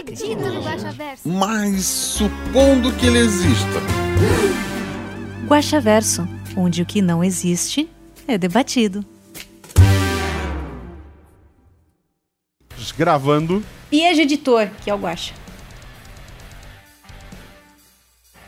acredito no Guaxaverso. Mas supondo que ele exista. Guaxaverso, onde o que não existe é debatido. Gravando. Piejo Editor, que é o Guaxa.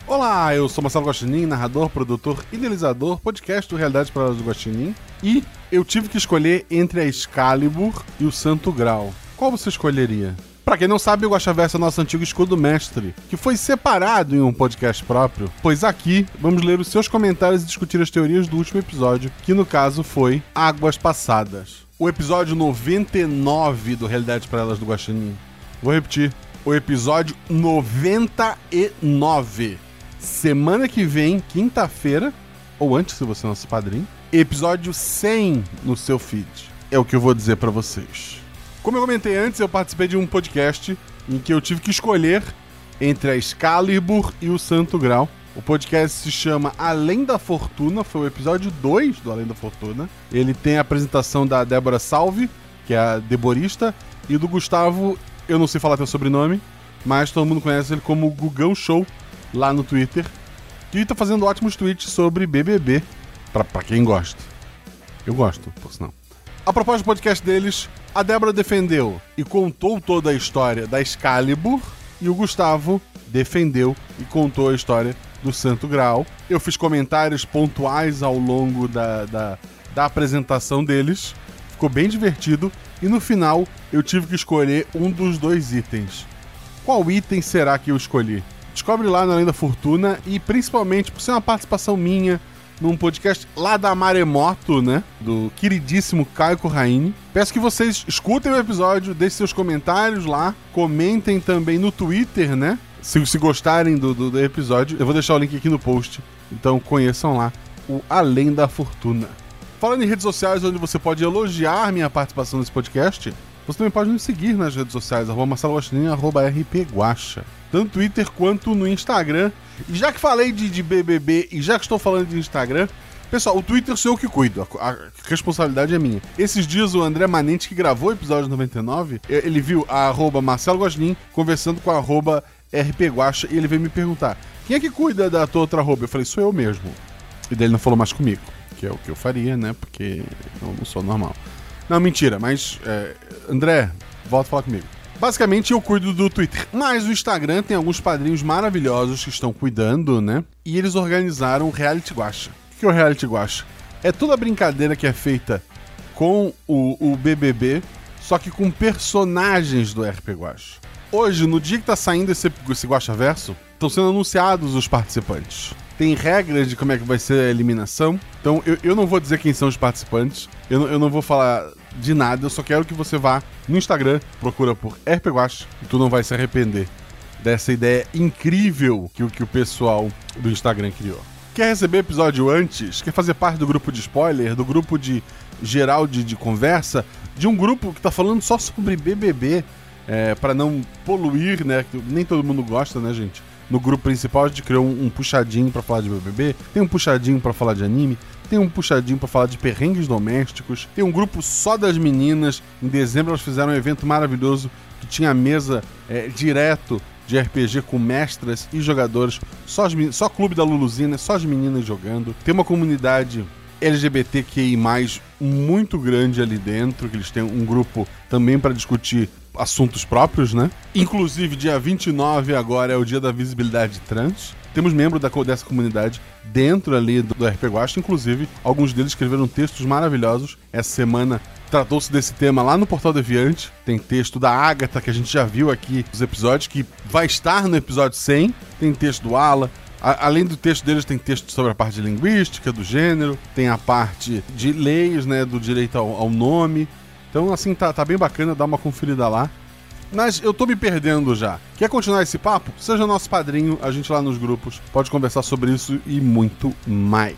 Olá, eu sou Marcelo Guaxinim, narrador, produtor, idealizador, podcast do Realidade para do Guaxinim. E eu tive que escolher entre a Excalibur e o Santo Grau. Qual você escolheria? Pra quem não sabe, o Guaxaverso é nosso antigo escudo mestre, que foi separado em um podcast próprio, pois aqui vamos ler os seus comentários e discutir as teorias do último episódio, que no caso foi Águas Passadas. O episódio 99 do Realidade para Elas do Guaxinim. Vou repetir. O episódio 99. Semana que vem, quinta-feira, ou antes, se você é nosso padrinho, episódio 100 no seu feed. É o que eu vou dizer pra vocês. Como eu comentei antes, eu participei de um podcast em que eu tive que escolher entre a Excalibur e o Santo Grau. O podcast se chama Além da Fortuna, foi o episódio 2 do Além da Fortuna. Ele tem a apresentação da Débora Salve, que é a deborista, e do Gustavo, eu não sei falar teu sobrenome, mas todo mundo conhece ele como Gugão Show lá no Twitter. E tá fazendo ótimos tweets sobre BBB, pra, pra quem gosta. Eu gosto, por sinal. A proposta do podcast deles, a Débora defendeu e contou toda a história da Excalibur, e o Gustavo defendeu e contou a história do Santo Graal. Eu fiz comentários pontuais ao longo da, da, da apresentação deles, ficou bem divertido, e no final eu tive que escolher um dos dois itens. Qual item será que eu escolhi? Descobre lá na Além da Fortuna e principalmente por ser uma participação minha num podcast lá da Maremoto, né? Do queridíssimo Caio Corraine. Peço que vocês escutem o episódio, deixem seus comentários lá, comentem também no Twitter, né? Se, se gostarem do, do, do episódio, eu vou deixar o link aqui no post. Então conheçam lá o Além da Fortuna. Falando em redes sociais onde você pode elogiar minha participação nesse podcast, você também pode nos seguir nas redes sociais, arroba Marcelo Guaxinim, arroba rpguacha. Tanto no Twitter quanto no Instagram. E já que falei de, de BBB e já que estou falando de Instagram, pessoal, o Twitter sou eu que cuido, a, a responsabilidade é minha. Esses dias o André Manente, que gravou o episódio 99, e- ele viu a arroba Marcelo Guaxinim conversando com a arroba rpguacha e ele veio me perguntar, quem é que cuida da tua outra arroba? Eu falei, sou eu mesmo. E daí ele não falou mais comigo, que é o que eu faria, né, porque eu não sou normal. Não, mentira, mas é, André, volta a falar comigo. Basicamente eu cuido do Twitter, mas o Instagram tem alguns padrinhos maravilhosos que estão cuidando, né? E eles organizaram o Reality Guacha. O que é o Reality Guacha? É toda a brincadeira que é feita com o, o BBB, só que com personagens do RP Guacha. Hoje, no dia que tá saindo esse, esse Guacha Verso, estão sendo anunciados os participantes. Tem regras de como é que vai ser a eliminação. Então, eu, eu não vou dizer quem são os participantes. Eu, eu não vou falar de nada. Eu só quero que você vá no Instagram, procura por RP Guacha, e tu não vai se arrepender dessa ideia incrível que, o- que o pessoal do Instagram criou. Quer receber episódio antes? Quer fazer parte do grupo de spoiler, do grupo de geral de, de conversa, de um grupo que tá falando só sobre BBB, é, para não poluir, né? Nem todo mundo gosta, né, gente? No grupo principal a gente criou um, um puxadinho pra falar de BBB, tem um puxadinho pra falar de anime, tem um puxadinho pra falar de perrengues domésticos, tem um grupo só das meninas. Em dezembro elas fizeram um evento maravilhoso que tinha mesa é, direto de RPG com mestras e jogadores, só, as, só clube da Luluzina, só as meninas jogando. Tem uma comunidade LGBTQI+, muito grande ali dentro, que eles têm um grupo também para discutir assuntos próprios, né? Inclusive, dia 29 agora é o dia da visibilidade trans. Temos membros da, dessa comunidade dentro ali do, do RP Guacha, inclusive alguns deles escreveram textos maravilhosos. Essa semana tratou-se desse tema lá no Portal Deviante. Tem texto da Agatha, que a gente já viu aqui nos episódios, que vai estar no episódio 100. Tem texto do Ala. Além do texto deles, tem texto sobre a parte linguística, do gênero, tem a parte de leis, né, do direito ao, ao nome. Então, assim, tá, tá bem bacana, dá uma conferida lá. Mas eu tô me perdendo já. Quer continuar esse papo? Seja nosso padrinho, a gente lá nos grupos pode conversar sobre isso e muito mais.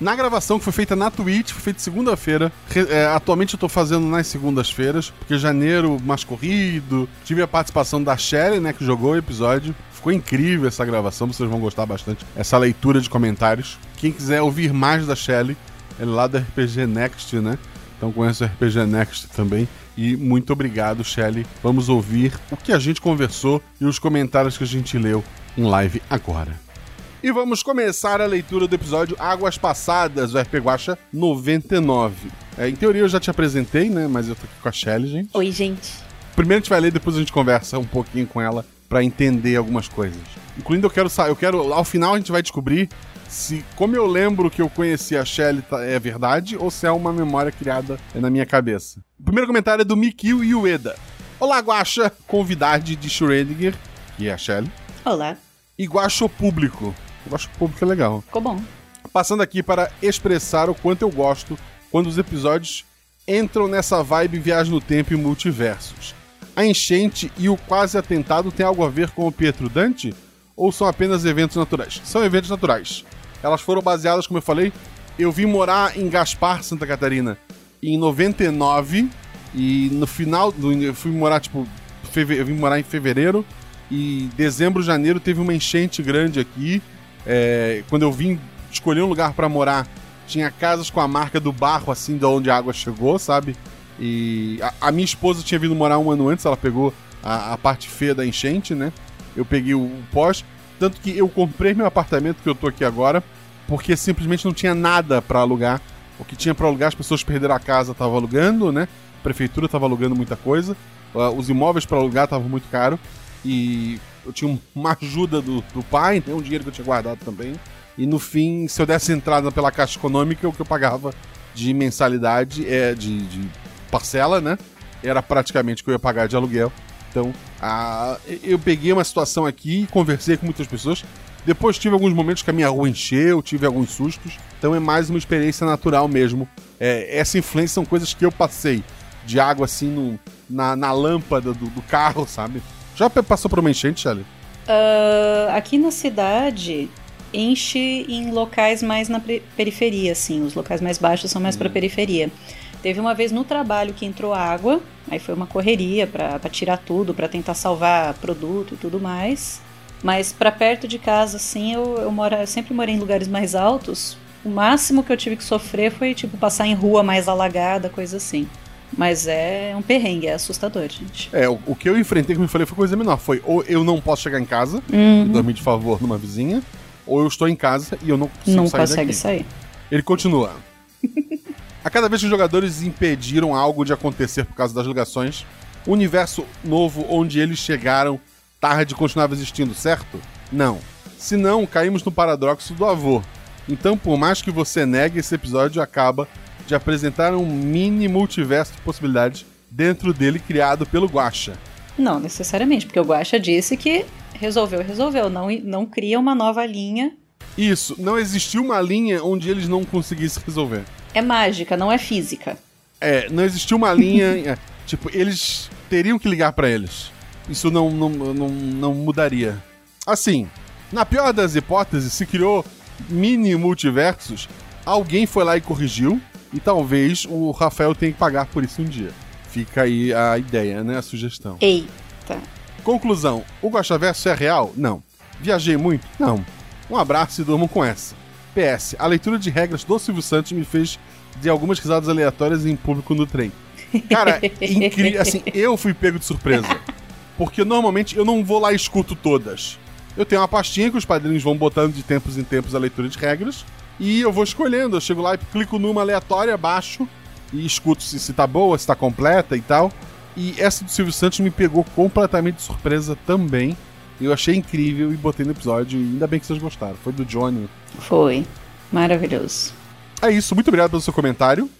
Na gravação que foi feita na Twitch, foi feita segunda-feira. É, atualmente eu tô fazendo nas segundas-feiras, porque janeiro mais corrido. Tive a participação da Shelly, né, que jogou o episódio. Ficou incrível essa gravação, vocês vão gostar bastante. Essa leitura de comentários. Quem quiser ouvir mais da Shelly, é lá do RPG Next, né? Então conhece o RPG Next também. E muito obrigado, Shelly. Vamos ouvir o que a gente conversou e os comentários que a gente leu em live agora. E vamos começar a leitura do episódio Águas Passadas, do RP Guacha 99. É, em teoria eu já te apresentei, né? Mas eu tô aqui com a Shelly, gente. Oi, gente. Primeiro a gente vai ler, depois a gente conversa um pouquinho com ela pra entender algumas coisas. Incluindo eu quero sa- eu quero ao final a gente vai descobrir se como eu lembro que eu conheci a Shelly tá- é verdade ou se é uma memória criada na minha cabeça. O primeiro comentário é do Mikio Ueda. Olá, Guacha, convidade de Schrödinger, que é a Shelly, Olá. e Guacho Público. O Guacho Público é legal. Ficou bom. Passando aqui para expressar o quanto eu gosto quando os episódios entram nessa vibe viagem no tempo e multiversos. A enchente e o quase atentado tem algo a ver com o Pietro Dante? Ou são apenas eventos naturais? São eventos naturais. Elas foram baseadas, como eu falei, eu vim morar em Gaspar, Santa Catarina, em 99 e no final, do, eu fui morar tipo, feve- eu vim morar em fevereiro e dezembro, janeiro teve uma enchente grande aqui. É, quando eu vim escolher um lugar pra morar, tinha casas com a marca do barro, assim, de onde a água chegou, sabe? E a, a minha esposa tinha vindo morar um ano antes, ela pegou a, a parte feia da enchente, né? Eu peguei o, o pós. Tanto que eu comprei meu apartamento que eu tô aqui agora, porque simplesmente não tinha nada pra alugar. O que tinha pra alugar, as pessoas perderam a casa, tava alugando, né? A prefeitura tava alugando muita coisa. Ah, Os imóveis pra alugar estavam muito caro. E eu tinha um- uma ajuda do, do pai, né? um dinheiro que eu tinha guardado também. E no fim, se eu desse entrada pela Caixa Econômica, o que eu pagava de mensalidade, é de, de parcela, né? Era praticamente o que eu ia pagar de aluguel. Então, a, eu peguei uma situação aqui, conversei com muitas pessoas. Depois tive alguns momentos que a minha rua encheu, tive alguns sustos. Então é mais uma experiência natural mesmo. É, essa influência são coisas que eu passei. De água assim no, na, na lâmpada do, do carro, sabe? Já passou por uma enchente, Shelly? Ah, aqui na cidade, enche em locais mais na periferia, assim. Os locais mais baixos são mais pra periferia. Teve uma vez no trabalho que entrou água, aí foi uma correria pra pra tirar tudo, pra tentar salvar produto e tudo mais. Mas pra perto de casa, assim, eu, eu, moro, eu sempre morei em lugares mais altos. O máximo que eu tive que sofrer foi, tipo, passar em rua mais alagada, coisa assim. Mas é um perrengue, é assustador, gente. É, o, o que eu enfrentei, como eu falei, foi coisa menor. Foi ou eu não posso chegar em casa e Uhum. dormir de favor numa vizinha, ou eu estou em casa e eu não consigo Não sair consegue daqui. sair. Ele continua. A cada vez que os jogadores impediram algo de acontecer por causa das ligações, o universo novo onde eles chegaram tarde continuava existindo, certo? Não. Se não, caímos no paradoxo do avô. Então, por mais que você negue, esse episódio acaba de apresentar um mini multiverso de possibilidades dentro dele criado pelo Guacha. Não necessariamente, porque o Guaxa disse que resolveu, resolveu. Não, não cria uma nova linha. Isso, não existiu uma linha onde eles não conseguissem resolver. É mágica, não é física. É, não existiu uma linha. é, tipo, eles teriam que ligar pra eles. Isso não, não, não, não mudaria. Assim, na pior das hipóteses, se criou mini multiversos, alguém foi lá e corrigiu, e talvez o Rafael tenha que pagar por isso um dia. Fica aí a ideia, né? A sugestão. Eita. Conclusão: o Guaxaverso é real? Não. Viajei muito? Não. Um abraço e durmam com essa. PS: a leitura de regras do Silvio Santos me fez de algumas risadas aleatórias em público no trem. Cara, incrível. Assim, eu fui pego de surpresa. Porque normalmente eu não vou lá e escuto todas. Eu tenho uma pastinha que os padrinhos vão botando de tempos em tempos a leitura de regras. E eu vou escolhendo. Eu chego lá e clico numa aleatória, baixo e escuto se, se tá boa, se tá completa e tal. E essa do Silvio Santos me pegou completamente de surpresa também. Eu achei incrível e botei no episódio. E ainda bem que vocês gostaram. Foi do Johnny. Foi. Maravilhoso. É isso. Muito obrigado pelo seu comentário.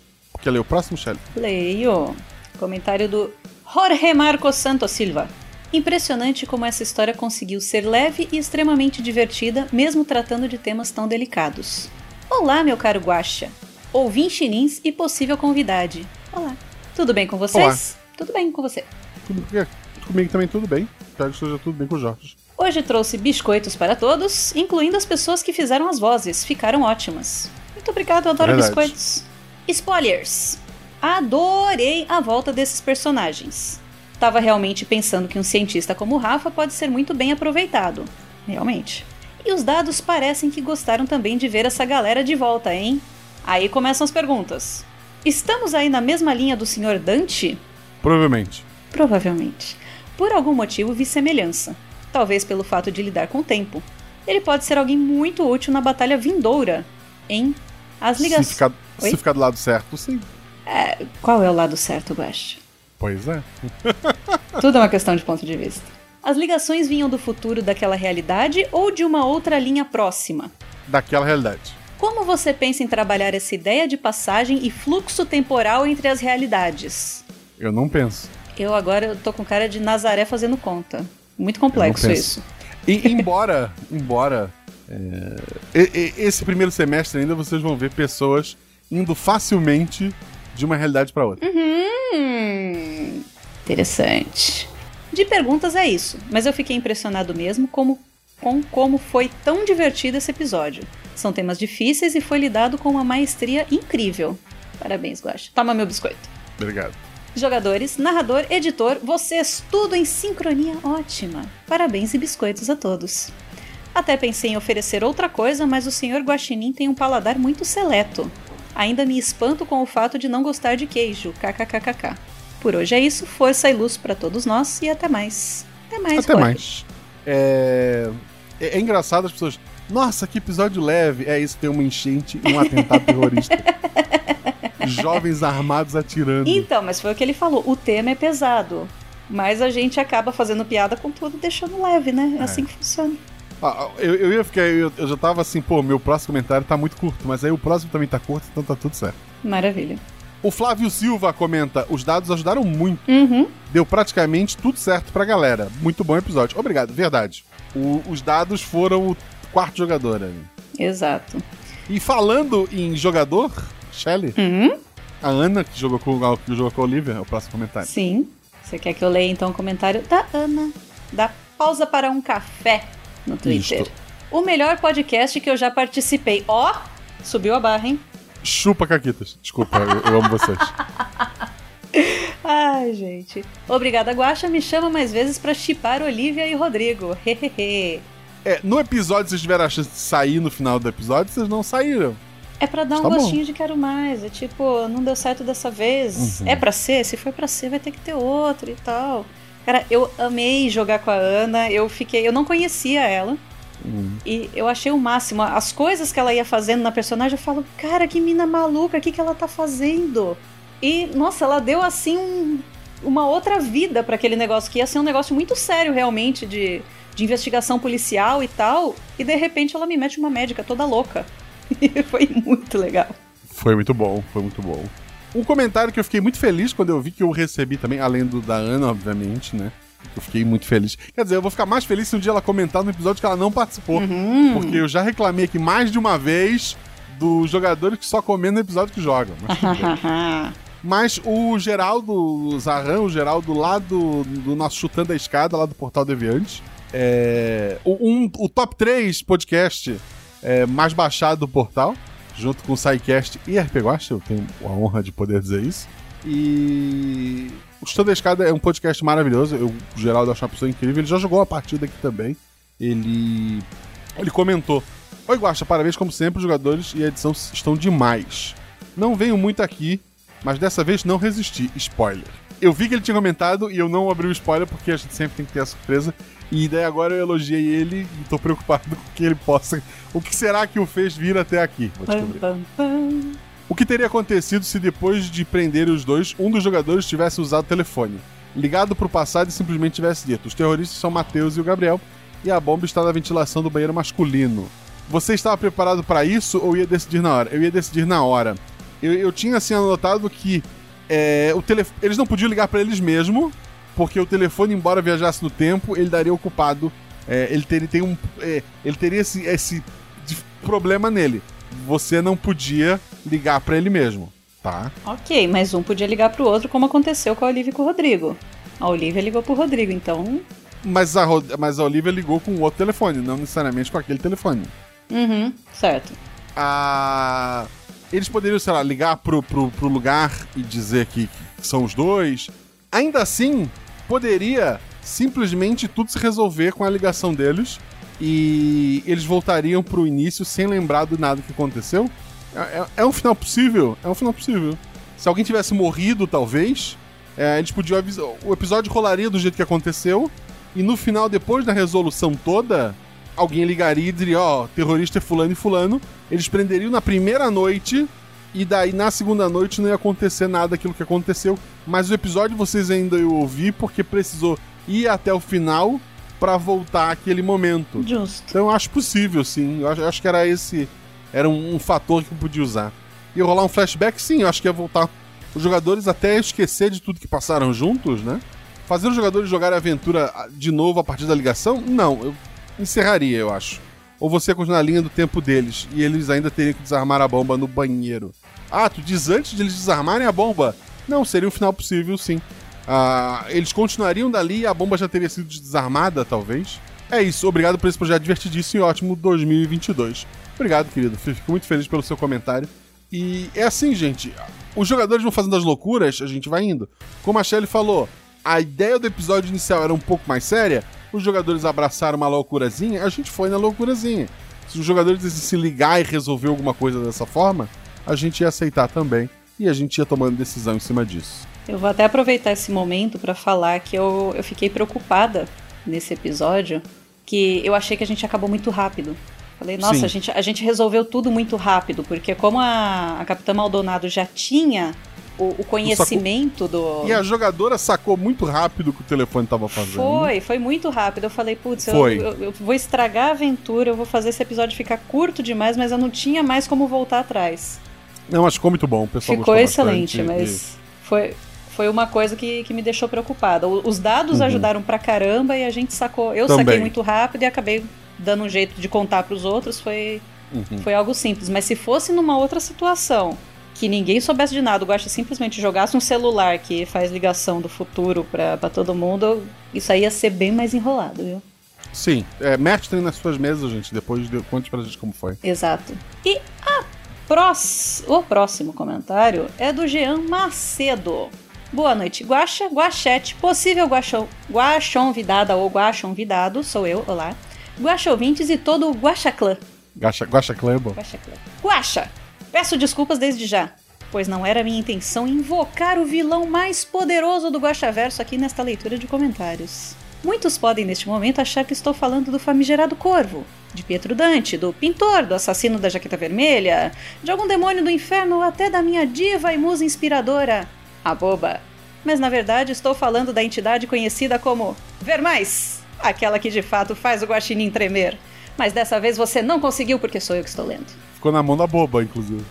Quer ler o próximo, Shelly? Leio. Comentário do Jorge Marcos Santos Silva. Impressionante como essa história conseguiu ser leve e extremamente divertida, mesmo tratando de temas tão delicados. Olá, meu caro Guaxa. Ouvinte Nins e possível convidade. Olá. Tudo bem com vocês? Tudo bem com você. tudo, comigo também tudo bem. Espero que esteja tudo bem com o Jorge. Hoje trouxe biscoitos para todos, incluindo as pessoas que fizeram as vozes. Ficaram ótimas. Muito obrigado, eu adoro Verdade. biscoitos. Spoilers! Adorei a volta desses personagens. Tava realmente pensando que um cientista como o Rafa pode ser muito bem aproveitado. Realmente. E os dados parecem que gostaram também de ver essa galera de volta, hein? Aí começam as perguntas. Estamos aí na mesma linha do Sr. Dante? Provavelmente. Provavelmente. Por algum motivo vi semelhança. Talvez pelo fato de lidar com o tempo. Ele pode ser alguém muito útil na batalha vindoura. Em As Se ligações. ficar, Oi? se ficar do lado certo, sim. Qual é o lado certo, Guax? Pois é. Tudo é uma questão de ponto de vista. As ligações vinham do futuro daquela realidade ou de uma outra linha próxima? Daquela realidade. Como você pensa em trabalhar essa ideia de passagem e fluxo temporal entre as realidades? Eu não penso. Eu agora eu tô com cara de Nazaré fazendo conta. Muito complexo isso. E embora, embora é, esse primeiro semestre ainda vocês vão ver pessoas indo facilmente de uma realidade para outra. Hum, interessante. De perguntas é isso, mas eu fiquei impressionado mesmo como, com como foi tão divertido esse episódio. São temas difíceis e foi lidado com uma maestria incrível. Parabéns, Guaxa. Toma meu biscoito. Obrigado. Jogadores, narrador, editor, vocês, tudo em sincronia ótima. Parabéns e biscoitos a todos. Até pensei em oferecer outra coisa, mas o Sr. Guaxinim tem um paladar muito seleto. Ainda me espanto com o fato de não gostar de queijo, kkkk. Por hoje é isso, força e luz para todos nós e até mais. Até mais, Até Roger. mais. É... é... é engraçado as pessoas. Nossa, que episódio leve. É isso, tem uma enchente e um atentado terrorista. Jovens armados atirando. Então, mas foi o que ele falou, o tema é pesado. Mas a gente acaba fazendo piada com tudo e deixando leve, né? É assim que funciona. Ah, eu, eu ia ficar. Eu, eu já tava assim, pô, meu próximo comentário tá muito curto, mas aí o próximo também tá curto, então tá tudo certo. Maravilha. O Flávio Silva comenta: os dados ajudaram muito. Uhum. Deu praticamente tudo certo pra galera. Muito bom episódio. Obrigado, verdade. O- os dados foram o quarto jogador ali. Exato. E falando em jogador, Shelly, Uhum. a Ana, que jogou com, que jogou com a Olivia, é o próximo comentário. Sim. Você quer que eu leia então o comentário da Ana? Da pausa para um café no Twitter. Isto. O melhor podcast que eu já participei. Ó, subiu a barra, hein? Chupa, Caquitas. Desculpa, eu, eu amo vocês. Ai, gente. Obrigada, Guaxa. Me chama mais vezes pra chipar Olivia e Rodrigo. Hehehe. É, no episódio, vocês tiveram a chance de sair no final do episódio, vocês não saíram. É pra dar um Tá bom. gostinho de quero mais. É tipo, não deu certo dessa vez. Uhum. É pra ser? Se for pra ser, vai ter que ter outro e tal. Cara, eu amei jogar com a Ana. Eu fiquei. Eu não conhecia ela. Hum. E eu achei o máximo. As coisas que ela ia fazendo na personagem, eu falo, cara, que mina maluca, o que, que ela tá fazendo? E, nossa, ela deu assim um- uma outra vida pra aquele negócio, que ia ser um negócio muito sério realmente, de, de investigação policial e tal. E de repente ela me mete uma médica toda louca. E foi muito legal. Foi muito bom, foi muito bom. Um comentário que eu fiquei muito feliz quando eu vi que eu recebi também, além do da Ana, obviamente, né? Eu fiquei muito feliz. Quer dizer, eu vou ficar mais feliz se um dia ela comentar no episódio que ela não participou. Porque eu já reclamei aqui mais de uma vez dos jogadores que só comentam no episódio que jogam. Mas. Mas o Geraldo Zarran, o Geraldo lá do, do nosso Chutando a Escada, lá do Portal Deviante, é, o, um- o top 3 podcast é, mais baixado do portal, junto com o SciCast e RP Guacha, eu tenho a honra de poder dizer isso. E o Chutando a Escada é um podcast maravilhoso, eu, o Geraldo acho uma pessoa incrível, ele já jogou uma partida aqui também. Ele, ele comentou, Oi Guacha, parabéns como sempre, os jogadores e a edição estão demais. Não venho muito aqui, mas dessa vez não resisti. Spoiler. Eu vi que ele tinha comentado e eu não abri o spoiler porque a gente sempre tem que ter a surpresa. E daí agora eu elogiei ele e tô preocupado com que ele possa. O que será que o fez vir até aqui? Vou Pam, descobrir. pam, pam. O que teria acontecido se depois de prenderem os dois, um dos jogadores tivesse usado o telefone, ligado pro passado e simplesmente tivesse dito: os terroristas são Matheus e o Gabriel, e a bomba está na ventilação do banheiro masculino. Você estava preparado para isso ou ia decidir na hora? Eu ia decidir na hora. Eu, eu tinha assim anotado que é, o telef... eles não podiam ligar para eles mesmo, porque o telefone, embora viajasse no tempo, ele daria ocupado. é, ele, ter, ele tem um, é, ele teria esse, esse problema nele. Você não podia ligar para ele mesmo, tá? Ok, mas um podia ligar pro outro, como aconteceu com a Olivia e com o Rodrigo. A Olivia ligou pro Rodrigo, então. Mas a, Rod- mas a Olivia ligou com outro telefone, não necessariamente com aquele telefone. Uhum, certo. a. Eles poderiam, sei lá, ligar pro, pro, pro lugar e dizer que, que são os dois. Ainda assim, poderia simplesmente tudo se resolver com a ligação deles e eles voltariam pro início sem lembrar do nada que aconteceu. É, é- é um final possível? É um final possível. Se alguém tivesse morrido, talvez, é, eles podiam avisar. O episódio rolaria do jeito que aconteceu e no final, depois da resolução toda, alguém ligaria e diria, ó, terrorista é fulano e fulano. Eles prenderiam na primeira noite e daí na segunda noite não ia acontecer nada daquilo que aconteceu. Mas o episódio vocês ainda iam ouvir porque precisou ir até o final pra voltar àquele momento. Justo. Então eu acho possível, sim. Eu acho, eu acho que era esse. Era um, um fator que eu podia usar. Ia rolar um flashback, sim. Eu acho que ia voltar os jogadores até esquecer de tudo que passaram juntos, né? Fazer os jogadores jogarem a aventura ah, de novo a partir da ligação? Não, eu encerraria, eu acho. Ou você continuar a linha do tempo deles e eles ainda teriam que desarmar a bomba no banheiro. Ah, tu diz antes de eles desarmarem a bomba? Não, seria um final possível, sim. Ah, eles continuariam dali e a bomba já teria sido desarmada, talvez. É isso, obrigado por esse projeto divertidíssimo e ótimo 2022. Obrigado, querido. Fico muito feliz pelo seu comentário. E é assim, gente. Os jogadores vão fazendo as loucuras, a gente vai indo. Como a Shelly falou, a ideia do episódio inicial era um pouco mais séria. Os jogadores abraçaram uma loucurazinha, a gente foi na loucurazinha. Se os jogadores se ligar e resolver alguma coisa dessa forma, a gente ia aceitar também. E a gente ia tomando decisão em cima disso. Eu vou até aproveitar esse momento pra falar que eu, eu fiquei preocupada nesse episódio, que eu achei que a gente acabou muito rápido. Falei, nossa, Sim. a gente, a gente resolveu tudo muito rápido, porque como a, a Capitã Maldonado já tinha o, o conhecimento do. E a jogadora sacou muito rápido o que o telefone tava fazendo. Foi, foi muito rápido. Eu falei, putz, eu, eu, eu vou estragar a aventura, eu vou fazer esse episódio ficar curto demais, mas eu não tinha mais como voltar atrás. Não, mas ficou muito bom. O pessoal Ficou excelente, mas foi, foi uma coisa que, que me deixou preocupada. Os dados ajudaram pra caramba e a gente sacou. Eu Uhum. Também. saquei muito rápido e acabei dando um jeito de contar pros outros. Foi, Uhum. foi algo simples. Mas se fosse numa outra situação, que ninguém soubesse de nada, o Guaxa simplesmente jogasse um celular que faz ligação do futuro pra, pra todo mundo, isso aí ia ser bem mais enrolado, viu? E, sim, é, mestrem nas suas mesas, gente. Depois de, conte pra gente como foi. Exato. E prós- o próximo comentário é do Jean Macedo. Boa noite, Guaxa, Guachete, possível guachão, guachon vidada ou guachon vidado, sou eu, olá. Guaxa ouvintes e todo o Guaxaclã. Gacha, Guacha Clã é bom. Guaxaclã. Guaxa, peço desculpas desde já, pois não era minha intenção invocar o vilão mais poderoso do Guaxaverso aqui nesta leitura de comentários. Muitos podem neste momento achar que estou falando do famigerado Corvo, de Pietro Dante, do pintor, do assassino da jaqueta vermelha, de algum demônio do inferno ou até da minha diva e musa inspiradora, a boba. Mas na verdade estou falando da entidade conhecida como Vermais, aquela que de fato faz o guaxinim tremer. Mas dessa vez você não conseguiu porque sou eu que estou lendo. Ficou na mão da boba, inclusive.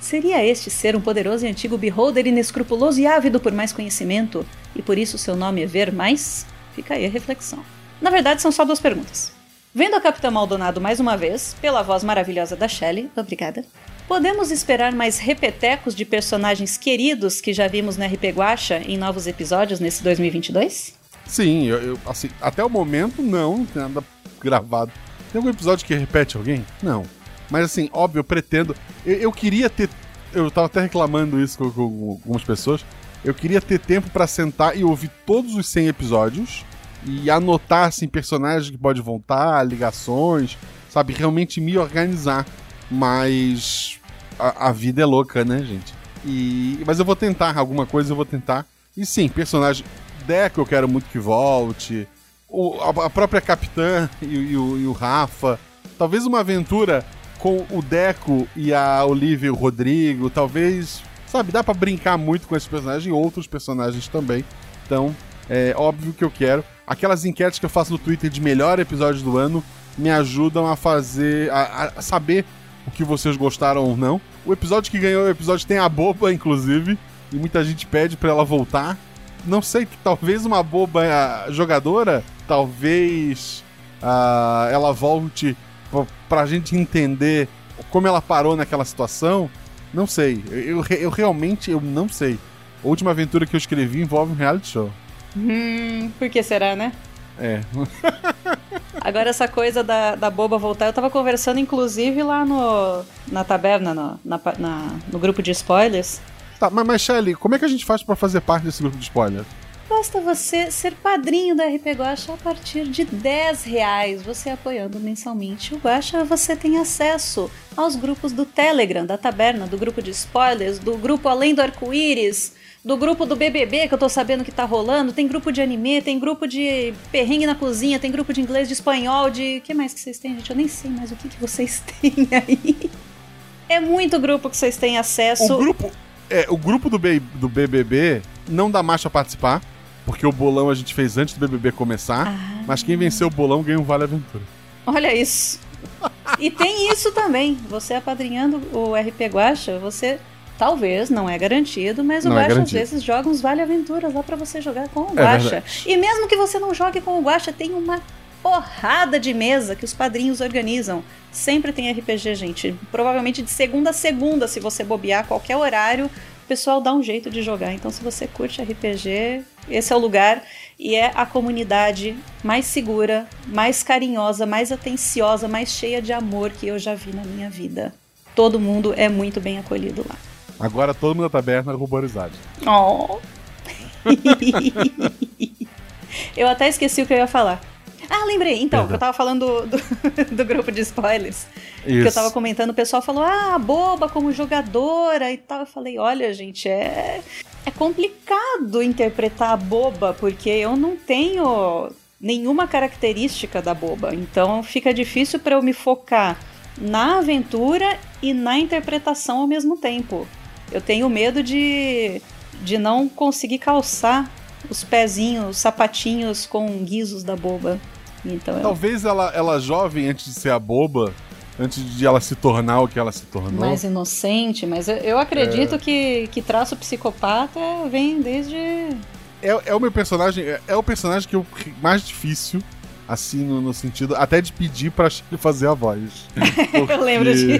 Seria este ser um poderoso e antigo beholder inescrupuloso e ávido por mais conhecimento, e por isso seu nome é Ver Mais? Fica aí a reflexão. Na verdade, são só duas perguntas. Vendo a Capitã Maldonado mais uma vez, pela voz maravilhosa da Shelley, obrigada. Podemos esperar mais repetecos de personagens queridos que já vimos no RP Guacha em novos episódios nesse 2022? Sim, eu, eu, assim, até o momento não, não tem nada gravado. Tem algum episódio que repete alguém? Não. Mas assim, óbvio, eu pretendo. Eu, eu queria ter. Eu tava até reclamando isso com, com algumas pessoas. Eu queria ter tempo pra sentar e ouvir todos os 100 episódios e anotar assim personagens que pode voltar, ligações, sabe, realmente me organizar. Mas a, a vida é louca, né, gente? E mas eu vou tentar alguma coisa, eu vou tentar. E sim, personagem Deco eu quero muito que volte. O, a, a própria Capitã e, e o, e o Rafa. Talvez uma aventura com o Deco e a Olivia e o Rodrigo. Talvez, sabe, dá pra brincar muito com esses personagens e outros personagens também. Então, é óbvio que eu quero. Aquelas enquetes que eu faço no Twitter de melhor episódio do ano me ajudam a fazer. a, a saber o que vocês gostaram ou não. O episódio que ganhou o episódio tem a boba, inclusive. E muita gente pede pra ela voltar. Não sei, talvez uma boba jogadora, talvez ah, ela volte pra gente entender como ela parou naquela situação. Não sei. Eu, eu, eu realmente eu não sei. A última aventura que eu escrevi envolve um reality show. Hum, por que será, né? É. Agora, essa coisa da, da boba voltar, eu tava conversando, inclusive, lá no, na taberna, no, na, na- no grupo de spoilers. Tá, mas, mas Shelly, como é que a gente faz pra fazer parte desse grupo de spoiler? Basta você ser padrinho da RP Guacha a partir de 10 reais, você apoiando mensalmente o Guacha, você tem acesso aos grupos do Telegram, da Taberna, do grupo de spoilers, do grupo Além do Arco-Íris, do grupo do BBB que eu tô sabendo que tá rolando, tem grupo de anime, tem grupo de perrengue na cozinha, tem grupo de inglês, de espanhol, de... que mais que vocês têm, gente? Eu nem sei mais o que, que vocês têm aí. É muito grupo que vocês têm acesso. O grupo, é, o grupo do, B- do BBB não dá mais pra participar, porque o bolão a gente fez antes do BBB começar, Ah. mas quem venceu o bolão ganha um Vale Aventura. Olha isso. E tem isso também. Você apadrinhando o RP Guacha, você talvez, não é garantido, mas o Não é Guacha às garantido. vezes joga uns Vale Aventuras lá pra você jogar com o É Guacha. verdade. e mesmo que você não jogue com o Guacha, tem uma porrada de mesa que os padrinhos organizam. Sempre tem RPG, gente. Provavelmente de segunda a segunda, se você bobear qualquer horário, o pessoal dá um jeito de jogar. Então, se você curte RPG, esse é o lugar e é a comunidade mais segura, mais carinhosa, mais atenciosa, mais cheia de amor que eu já vi na minha vida. Todo mundo é muito bem acolhido lá. Agora todo mundo da taberna ruborizado. Oh. eu até esqueci o que eu ia falar. Ah, lembrei. Então, Perdão. que eu tava falando do, do- do grupo de spoilers. Que eu Isso. tava comentando, o pessoal falou, ah, boba como jogadora e tal. Eu falei, olha, gente, é, é complicado interpretar a boba, porque eu não tenho nenhuma característica da boba. Então fica difícil pra eu me focar na aventura e na interpretação ao mesmo tempo. Eu tenho medo de, de não conseguir calçar os pezinhos, os sapatinhos com guizos da boba. Então eu Talvez ela, ela jovem, antes de ser a boba, antes de ela se tornar o que ela se tornou. mais inocente, mas eu, eu acredito que, que traço psicopata vem desde. É, é o meu personagem, é, é o personagem que eu mais difícil, assim, no, no sentido, até de pedir pra ele fazer a voz. Eu lembro Porque-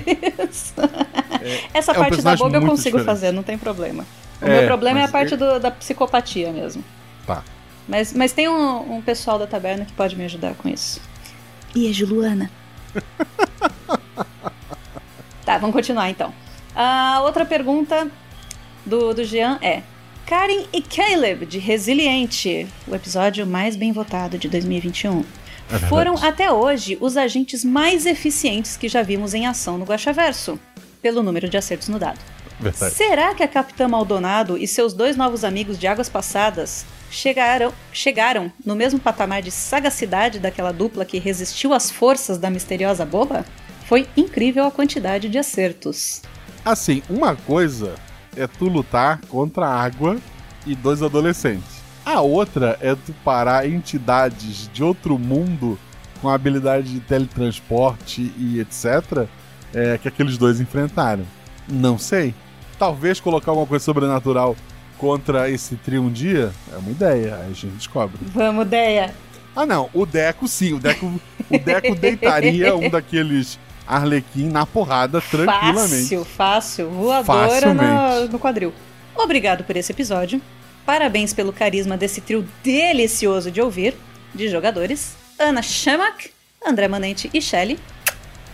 disso. Essa é um parte da boba eu consigo diferente. fazer, não tem problema. O É, meu problema é a parte é- do- da psicopatia mesmo. Tá. Mas, mas tem um, um pessoal da taberna que pode me ajudar com isso. E a Juliana? tá, vamos continuar então. A outra pergunta do, do Jean é: Karen e Caleb, de Resiliente, o episódio mais bem votado de 2021. verdade. foram até hoje os agentes mais eficientes que já vimos em ação no Guaxaverso, pelo número de acertos no dado. Verdade. Será que a Capitã Maldonado e seus dois novos amigos de Águas Passadas chegaram, chegaram no mesmo patamar de sagacidade daquela dupla que resistiu às forças da misteriosa boba? Foi incrível a quantidade de acertos. Assim, uma coisa é tu lutar contra a água e dois adolescentes. A outra é tu parar entidades de outro mundo com habilidade de teletransporte e etc. é, que aqueles dois enfrentaram. Não sei. Talvez colocar alguma coisa sobrenatural contra esse trio um dia é uma ideia, aí a gente descobre. Vamos, Deia! Ah, não, o Deco sim, o Deco, o Deco deitaria um daqueles Arlequim na porrada tranquilamente. Fácil, fácil. Voadora no, no quadril. Obrigado por esse episódio. Parabéns pelo carisma desse trio delicioso de ouvir, de jogadores. Ana Shamak, André Manente e Shelley.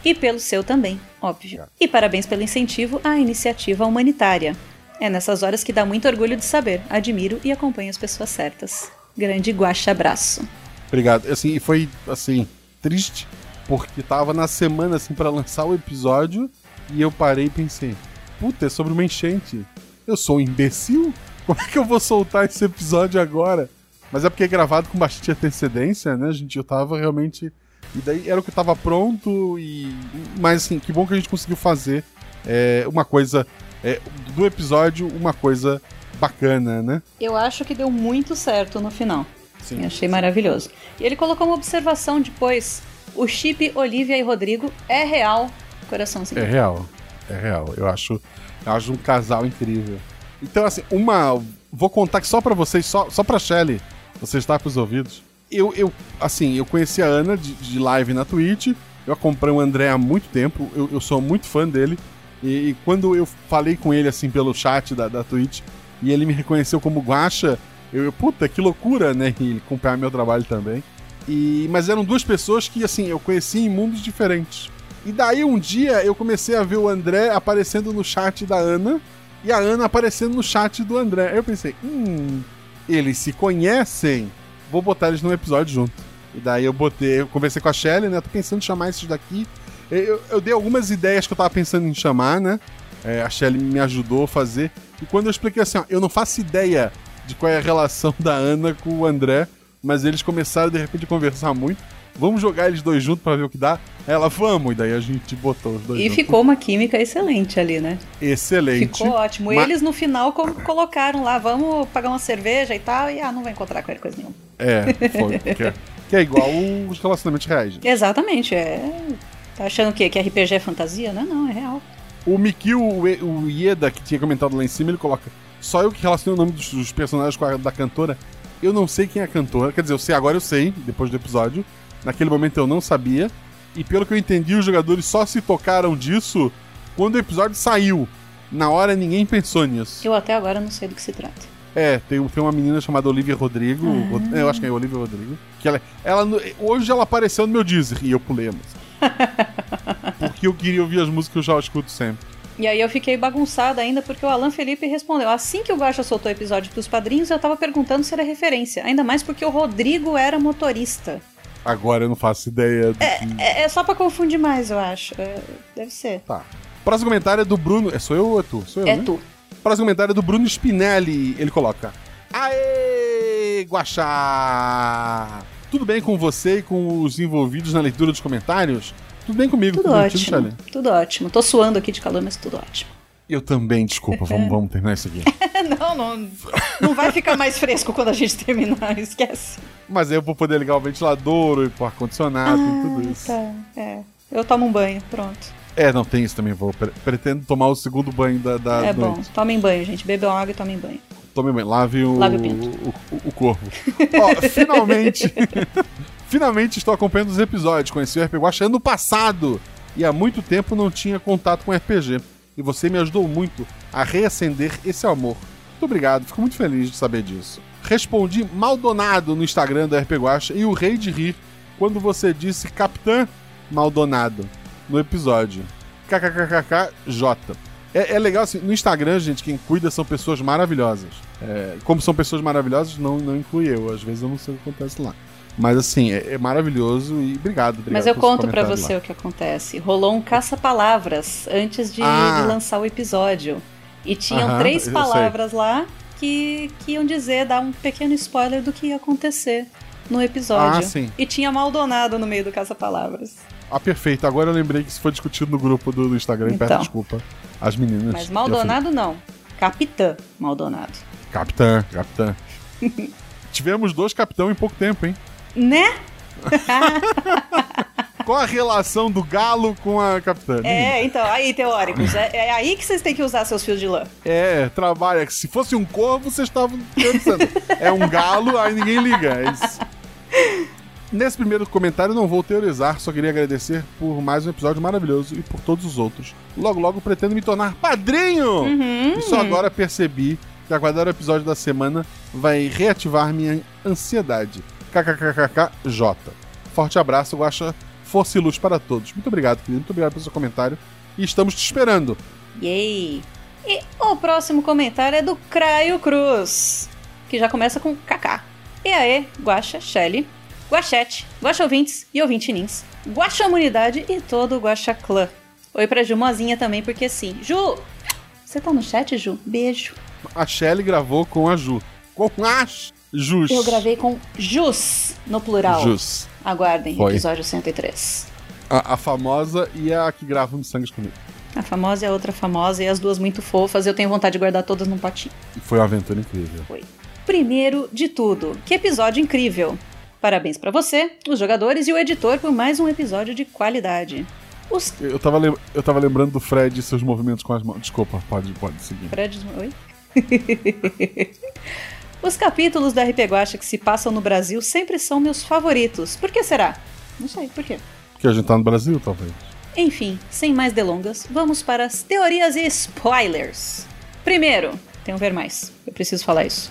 E pelo seu também, óbvio. E parabéns pelo incentivo à iniciativa humanitária. É nessas horas que dá muito orgulho de saber, admiro e acompanho as pessoas certas. Grande guacha abraço. Obrigado. Assim, foi assim, triste, porque tava na semana assim para lançar o episódio e eu parei e pensei: "Puta, é sobre uma enchente. Eu sou um imbecil? Como é que eu vou soltar esse episódio agora?" Mas é porque é gravado com bastante antecedência, né, gente? Eu tava realmente e daí era o que tava pronto e mas assim, que bom que a gente conseguiu fazer é, uma coisa é, do episódio, uma coisa bacana, né? Eu acho que deu muito certo no final. Sim. Eu achei maravilhoso. E ele colocou uma observação depois. O chip Olivia e Rodrigo é real. Coraçãozinho. É real. É real. Eu acho, eu acho um casal incrível. Então, assim, uma. Vou contar aqui só pra vocês, só, só pra Shelly, você está pros ouvidos. Eu, eu, assim, eu conheci a Ana de, de live na Twitch. Eu acompanho o André há muito tempo. Eu, eu sou muito fã dele. E, e quando eu falei com ele, assim, pelo chat da, da Twitch, e ele me reconheceu como Guacha, eu, eu, puta, que loucura, né? E ele acompanhar meu trabalho também. E, mas eram duas pessoas que, assim, eu conheci em mundos diferentes. E daí um dia eu comecei a ver o André aparecendo no chat da Ana e a Ana aparecendo no chat do André. Aí eu pensei, hum, eles se conhecem, vou botar eles num episódio junto. E daí eu botei, eu conversei com a Shelly, né? Tô pensando em chamar esses daqui. Eu, eu dei algumas ideias que eu tava pensando em chamar, né? É, a Shelly me ajudou a fazer. E quando eu expliquei assim, ó, eu não faço ideia de qual é a relação da Ana com o André, mas eles começaram de repente a conversar muito. Vamos jogar eles dois juntos para ver o que dá. Ela, vamos, e daí a gente botou os dois E juntos. ficou uma química excelente ali, né? Excelente. Ficou ótimo. Ma- Eles no final co- colocaram lá, vamos pagar uma cerveja e tal, e ah, não vai encontrar ele coisa nenhuma. É, foi. que, é, que é igual os relacionamentos reais. gente. Exatamente, é. Tá achando o quê? Que RPG é fantasia? Não, não, é real. O Mikio, o, Ieda, que tinha comentado lá em cima, ele coloca: Só eu que relaciono o nome dos, dos personagens com a da cantora. Eu não sei quem é a cantora. Quer dizer, eu sei agora, eu sei, depois do episódio. Naquele momento eu não sabia. E pelo que eu entendi, os jogadores só se tocaram disso quando o episódio saiu. Na hora ninguém pensou nisso. Eu até agora não sei do que se trata. É, tem, tem uma menina chamada Olivia Rodrigo. Rod- Eu acho que é Olivia Rodrigo. Que ela, ela, hoje ela apareceu no meu Deezer e eu pulei a música. Porque eu queria ouvir as músicas que eu já escuto sempre. E aí eu fiquei bagunçada ainda porque o Alan Felipe respondeu. Assim que o Guaxa soltou o episódio pros padrinhos, eu tava perguntando se era referência. Ainda mais porque o Rodrigo era motorista. Agora eu não faço ideia do que... É, é só pra confundir mais, eu acho. É, deve ser. Tá. Próximo comentário é do Bruno. É, sou eu ou é tu? Sou eu, É né? tu. Próximo comentário é do Bruno Spinelli. Ele coloca: Aê, Guaxá! Tudo bem com você e com os envolvidos na leitura dos comentários? Tudo bem comigo, Tudo contigo, ótimo. Shelley? Tudo ótimo. Tô suando aqui de calor, mas tudo ótimo. Eu também, desculpa, vamos, vamos terminar isso aqui. não, não. Não vai ficar mais fresco quando a gente terminar, esquece. Mas aí eu vou poder ligar o ventilador, o ar-condicionado e tudo isso. Tá, é. Eu tomo um banho, pronto. É, não tem isso também, vou. pre- Pretendo tomar o segundo banho da, da é noite. bom. Tomem banho, gente. Bebam água e tomem banho. Tome banho, lave o, Lave o pinto. o, o corpo. Finalmente, finalmente estou acompanhando os episódios. Conheci o RPG Watch ano passado e há muito tempo não tinha contato com RPG. E você me ajudou muito a reacender esse amor. Muito obrigado, fico muito feliz de saber disso. Respondi Maldonado no Instagram do RPG Watch e o rei de rir quando você disse Capitã Maldonado no episódio. KKKKJ. É, é legal assim, no Instagram, gente, quem cuida são pessoas maravilhosas. É, como são pessoas maravilhosas, não, não inclui eu. Às vezes eu não sei o que acontece lá. Mas assim, é, é maravilhoso e obrigado. obrigado Mas eu conto pra comentário você lá. o que acontece. Rolou um caça-palavras antes de, Ah. de lançar o episódio. E tinham Aham, três palavras lá que, que iam dizer, dar um pequeno spoiler do que ia acontecer no episódio. Ah, sim. E tinha Maldonado no meio do caça-palavras. Ah, perfeito. Agora eu lembrei que isso foi discutido no grupo do, do Instagram. Peço Então. desculpa. As meninas. Mas Maldonado não. Capitã Maldonado. Capitã, capitã. Tivemos dois capitão em pouco tempo, hein? Né? Qual a relação do galo com a capitã? É, então, aí, teóricos. É, é aí que vocês têm que usar seus fios de lã. É, trabalha. Se fosse um corvo, vocês estavam pensando. É um galo, aí ninguém liga. É isso. Nesse primeiro comentário, não vou teorizar, só queria agradecer por mais um episódio maravilhoso e por todos os outros. Logo, logo pretendo me tornar padrinho! Uhum. E só agora percebi que aguardar o episódio da semana vai reativar minha ansiedade. KKKKJ. Forte abraço, Guaxa. Força e luz para todos. Muito obrigado, querido. Muito obrigado pelo seu comentário. E estamos te esperando. Yay! E o próximo comentário é do Craio Cruz, que já começa com KK. E aí, Guaxa, Shelly, Guachete, Guaxa Ouvintes e Ouvintinins, Guaxa Humanidade e todo o Guaxa Clã. Oi pra Ju Mozinha também, porque sim. Ju, você tá no chat, Ju? Beijo. A Shelly gravou com a Ju. Com a Jus. Eu gravei com Jus, no plural. Jus. Aguardem, Foi. episódio 103. A, a famosa e a que grava no Sangue comigo. A famosa e a outra famosa, e as duas muito fofas, eu tenho vontade de guardar todas num potinho. Foi uma aventura incrível. Foi. Primeiro de tudo, que episódio incrível! Parabéns pra você, os jogadores e o editor por mais um episódio de qualidade. Os Eu tava, lem- eu tava lembrando do Fred e seus movimentos com as mãos. Desculpa, pode, pode seguir. Fred... Oi? Os capítulos da RP Guacha que se passam no Brasil sempre são meus favoritos. Por que será? Não sei, por quê? Porque a gente tá no Brasil, talvez. Enfim, sem mais delongas, vamos para as teorias e spoilers. Primeiro, Tem um ver mais. Eu preciso falar isso.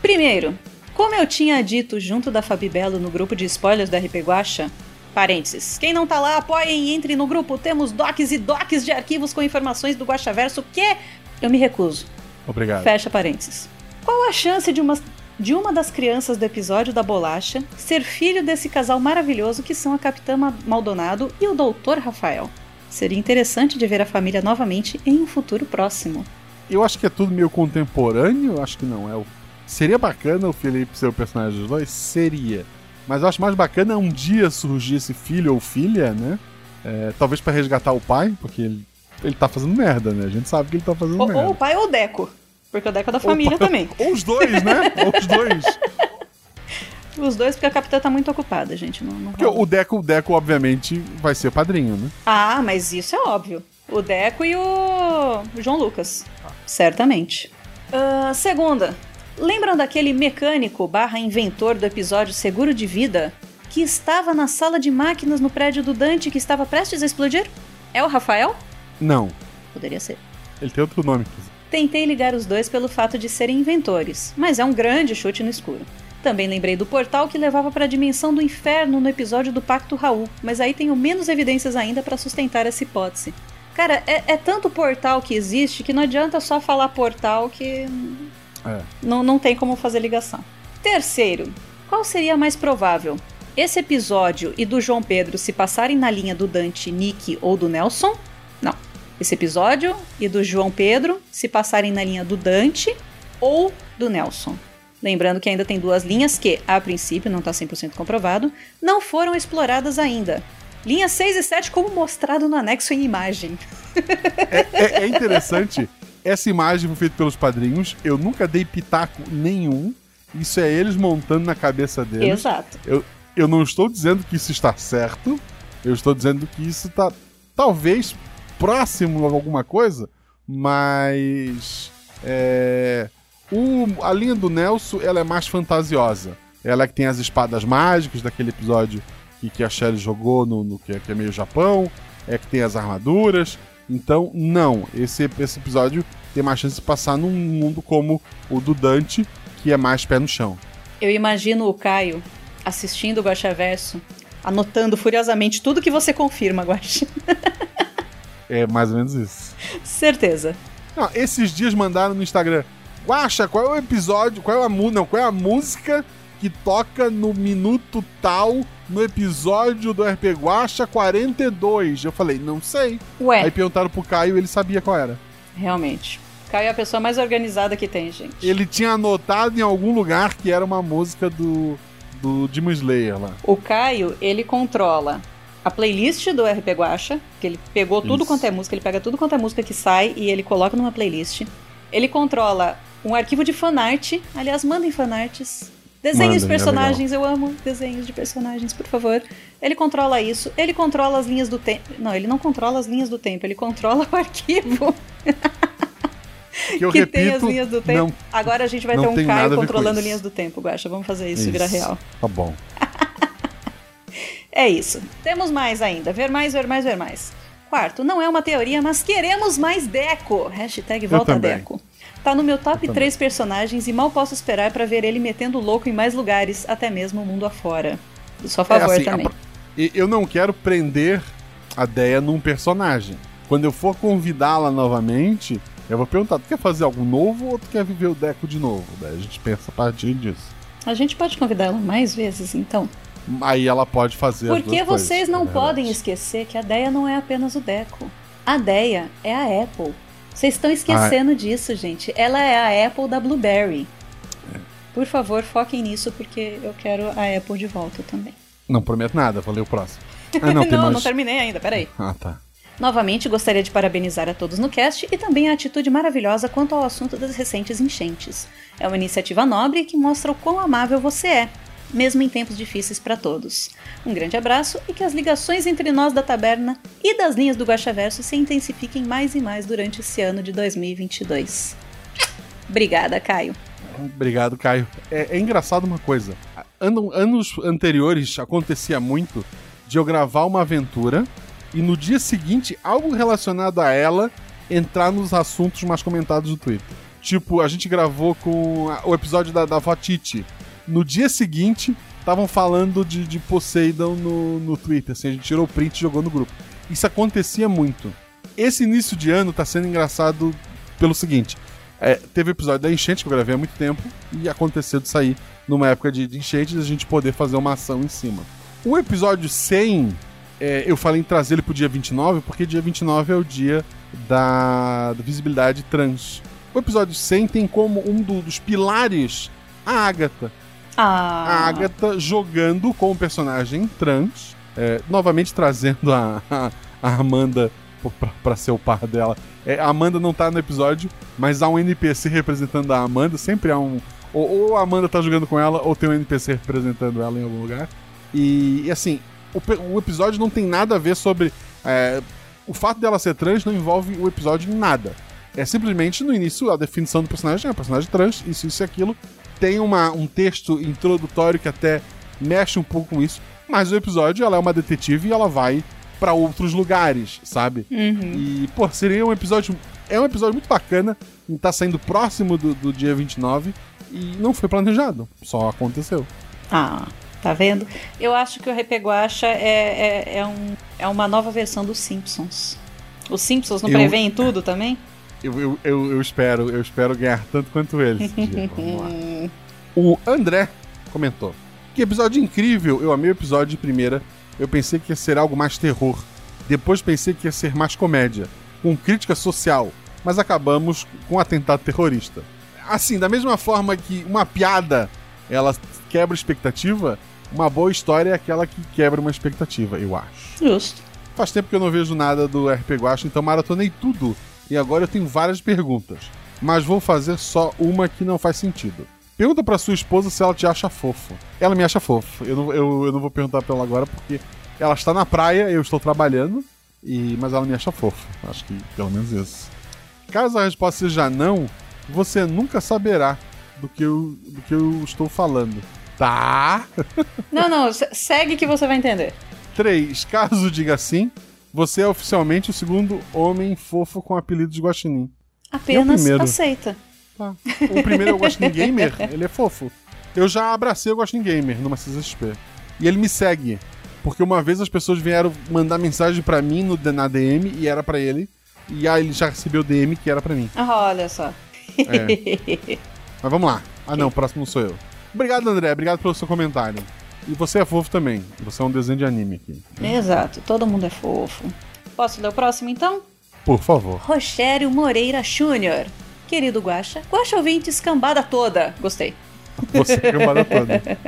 Primeiro, como eu tinha dito junto da Fabi Belo no grupo de spoilers da RP Guacha, parênteses, quem não tá lá, apoiem e entre no grupo, temos docs e docs de arquivos com informações do Guaxaverso que eu me recuso. Obrigado. Fecha parênteses. Qual a chance de uma, de uma das crianças do episódio da bolacha ser filho desse casal maravilhoso que são a Capitã Ma- Maldonado e o Doutor Rafael? Seria interessante de ver a família novamente em um futuro próximo. Eu acho que é tudo meio contemporâneo, eu acho que não. É o... Seria bacana o Felipe ser o personagem dos dois? Seria. Mas eu acho mais bacana um dia surgir esse filho ou filha, né? É, talvez pra resgatar o pai, porque ele, ele tá fazendo merda, né? A gente sabe que ele tá fazendo Ou, merda. ou o pai ou o Deco. Porque o Deco é da família pai- também. Ou os dois, né? ou os dois. Os dois, porque a Capitã tá muito ocupada, gente. Não, não o Deco, o Deco, obviamente, vai ser padrinho, né? Ah, mas isso é óbvio. O Deco e o João Lucas. Certamente. Ah, segunda. Lembram daquele mecânico barra inventor do episódio Seguro de Vida? Que estava na sala de máquinas no prédio do Dante que estava prestes a explodir? É o Rafael? Não. Poderia ser. Ele tem outro nome. Tentei ligar os dois pelo fato de serem inventores, mas é um grande chute no escuro. Também lembrei do portal que levava para a dimensão do inferno no episódio do Pacto Raul, mas aí tenho menos evidências ainda para sustentar essa hipótese. Cara, é, é tanto portal que existe que não adianta só falar portal que É. não, não tem como fazer ligação. Terceiro, qual seria mais provável? Esse episódio e do João Pedro se passarem na linha do Dante, Nick ou do Nelson? Não. Esse episódio e do João Pedro se passarem na linha do Dante ou do Nelson. Lembrando que ainda tem duas linhas que, a princípio, não está 100% comprovado, não foram exploradas ainda. Linhas 6 e 7 como mostrado no anexo em imagem. É, é interessante. Essa imagem foi feita pelos padrinhos. Eu nunca dei pitaco nenhum. Isso é eles montando na cabeça deles. Exato. Eu, eu não estou dizendo que isso está certo. Eu estou dizendo que isso está talvez próximo a alguma coisa, mas é, o- a linha do Nelson ela é mais fantasiosa. Ela é que tem as espadas mágicas daquele episódio que, que a Shelly jogou no, no que, que é meio Japão. É que tem as armaduras. Então, não. Esse, esse episódio tem mais chance de passar num mundo como o do Dante, que é mais pé no chão. Eu imagino o Caio assistindo o Guaxaverso, anotando furiosamente tudo que você confirma, Guaxa. É mais ou menos isso. Certeza. Não, esses dias mandaram no Instagram. Guaxa, qual é o episódio? Qual é a? Não, qual é a música que toca no minuto tal no episódio do RP Guaxa 42? Eu falei, não sei. Ué, Aí perguntaram pro Caio, ele sabia qual era. realmente. Caio é a pessoa mais organizada que tem, gente. Ele tinha anotado em algum lugar que era uma música do do Demon Slayer lá. O Caio, ele controla a playlist do RP Guacha, que ele pegou tudo Isso. quanto é música, ele pega tudo quanto é música que sai e ele coloca numa playlist. Ele controla um arquivo de fanart, aliás, mandem fanarts. Desenhos de é personagens, eu amo desenhos de personagens, por favor. Ele controla isso, ele controla as linhas do tempo. Não, ele não controla as linhas do tempo, ele controla o arquivo Que eu que repito, tem as linhas do tempo. não, Agora a gente vai ter um Caio controlando linhas do tempo, Guacha. Vamos fazer isso, Isso. virar real. Tá bom. É isso. Temos mais ainda. Ver mais, ver mais, ver mais. Quarto, não é uma teoria, mas queremos mais Deco. Hashtag volta. Deco. Tá no meu top Eu 3 personagens e mal posso esperar pra ver ele metendo louco em mais lugares, até mesmo o mundo afora. Eu sou a favor É, assim, também. a e- Eu não quero prender a Deia num personagem. Quando eu for convidá-la novamente, eu vou perguntar: tu quer fazer algo novo ou tu quer viver o Deco de novo? Daí a gente pensa a partir disso. A gente pode convidá-la mais vezes, então. Aí ela pode fazer. as Porque duas coisas, vocês não podem esquecer que a Deia não é apenas o Deco. A Deia é a Apple. Vocês estão esquecendo disso, gente. Ela é a Apple da Blueberry. Por favor, foquem nisso, porque eu quero a Apple de volta também. Não prometo nada, falei o próximo. Ah, não, não, mais. não terminei ainda, peraí. Ah, tá. Novamente, gostaria de parabenizar a todos no cast e também a atitude maravilhosa quanto ao assunto das recentes enchentes. É uma iniciativa nobre que mostra o quão amável você é, mesmo em tempos difíceis para todos. Um grande abraço e que as ligações entre nós da taberna e das linhas do Guaxaverso se intensifiquem mais e mais durante esse ano de 2022. Obrigada, Caio. Obrigado, Caio. É, é engraçado uma coisa. Ano- anos anteriores acontecia muito de eu gravar uma aventura e no dia seguinte algo relacionado a ela entrar nos assuntos mais comentados do Twitter. Tipo, a gente gravou com a- o episódio da, da Votite. No dia seguinte, estavam falando de, de Poseidon no, no Twitter. Assim, a gente tirou o print e jogou no grupo. Isso acontecia muito. Esse início de ano tá sendo engraçado pelo seguinte. é, teve o episódio da enchente que eu gravei há muito tempo e aconteceu de sair numa época de, de enchente e a gente poder fazer uma ação em cima. O episódio 100, é, eu falei em trazer ele pro dia 29, porque dia 29 é o dia da, da visibilidade trans. O episódio 100 tem como um do- dos pilares a Agatha. Ah, A Agatha jogando com o personagem trans, é, novamente trazendo a, a, a Amanda pra ser o par dela. É, a Amanda não tá no episódio, mas há um NPC representando a Amanda, sempre há um. Ou, ou a Amanda tá jogando com ela, ou tem um NPC representando ela em algum lugar. E, e, assim, o, o episódio não tem nada a ver sobre. é, o fato dela ser trans não envolve o episódio em nada. É simplesmente no início a definição do personagem é personagem trans, isso, isso e aquilo. Tem uma, um texto introdutório que até mexe um pouco com isso, mas o episódio ela é uma detetive e ela vai pra outros lugares, sabe? E, pô, seria um episódio. É um episódio muito bacana, tá saindo próximo do, do dia 29 e não foi planejado, só aconteceu. Ah, tá vendo? Eu acho que o Repeguacha é, é, é, um, é uma nova versão dos Simpsons. Os Simpsons não Eu- preveem tudo também? Eu, eu, eu, eu espero, eu espero ganhar tanto quanto eles. O André comentou: Que episódio incrível! Eu amei o episódio de primeira. Eu pensei que ia ser algo mais terror. Depois pensei que ia ser mais comédia, com crítica social. Mas acabamos com um atentado terrorista. Assim, da mesma forma que uma piada ela quebra expectativa, uma boa história é aquela que quebra uma expectativa, eu acho. Justo. Faz tempo que eu não vejo nada do RP Guacha, então maratonei tudo. E agora eu tenho várias perguntas. Mas vou fazer só uma que não faz sentido. Pergunta pra sua esposa se ela te acha fofo. Ela me acha fofo. Eu não, eu, eu não vou perguntar pra ela agora porque ela está na praia, eu estou trabalhando, e mas ela me acha fofo. Acho que pelo menos isso. Caso a resposta seja não, você nunca saberá do que eu, do que eu estou falando. Tá? Não, não, se- segue que você vai entender. 3. Caso diga sim, você é oficialmente o segundo homem fofo com apelido de Guaxinim. Apenas aceita. Tá. O primeiro é o Guaxinim Gamer, ele é fofo. Eu já abracei o Guaxinim Gamer numa CXP. E ele me segue. Porque uma vez as pessoas vieram mandar mensagem pra mim no, na DM e era pra ele. E aí ele já recebeu DM que era pra mim. Ah, olha só. Mas vamos lá. Ah não, o próximo sou eu. Obrigado, André. Obrigado pelo seu comentário. E você é fofo também. Você é um desenho de anime aqui. Exato, todo mundo é fofo. Posso ler o próximo então? Por favor. Rogério Moreira Júnior. Querido Guaxa, Guaxa ouvinte escambada toda. Gostei. Você é a cambada toda.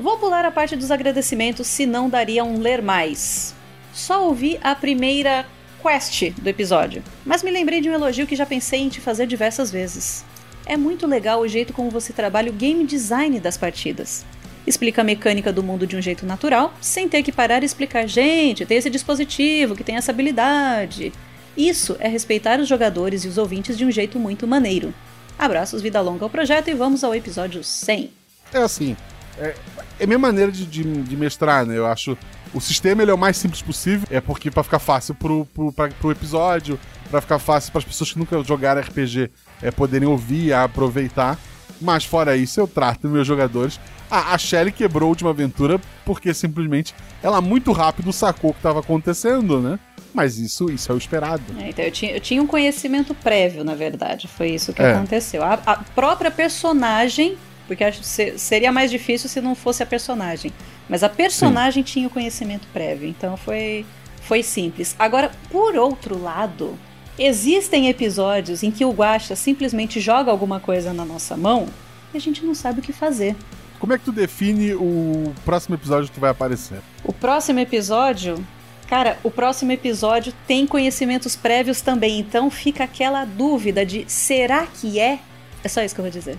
Vou pular a parte dos agradecimentos, se não daria um ler mais. Só ouvi a primeira quest do episódio, mas me lembrei de um elogio que já pensei em te fazer diversas vezes. É muito legal o jeito como você trabalha o game design das partidas. Explica a mecânica do mundo de um jeito natural, sem ter que parar e explicar, gente, tem esse dispositivo que tem essa habilidade. Isso é respeitar os jogadores e os ouvintes de um jeito muito maneiro. Abraços, vida longa ao projeto e vamos ao episódio 100. É assim, é, é minha maneira de, de, de mestrar, né? Eu acho o sistema ele é o mais simples possível, é porque pra ficar fácil pro, pro, pra, pro episódio, pra ficar fácil para as pessoas que nunca jogaram RPG é, poderem ouvir, aproveitar. Mas fora isso, eu trato meus jogadores. Ah, a Shelly quebrou a última aventura porque simplesmente ela muito rápido sacou o que estava acontecendo, né? Mas isso, isso é o esperado. É, então eu tinha, eu tinha um conhecimento prévio, na verdade. Foi isso que É. aconteceu. A, a própria personagem, porque acho que se- seria mais difícil se não fosse a personagem. Mas a personagem tinha o conhecimento prévio, então foi, foi simples. Agora, por outro lado, existem episódios em que o Guaxa simplesmente joga alguma coisa na nossa mão e a gente não sabe o que fazer. Como é que tu define o próximo episódio que vai aparecer? O próximo episódio. Cara, o próximo episódio tem conhecimentos prévios também, então fica aquela dúvida de será que é? É só isso que eu vou dizer.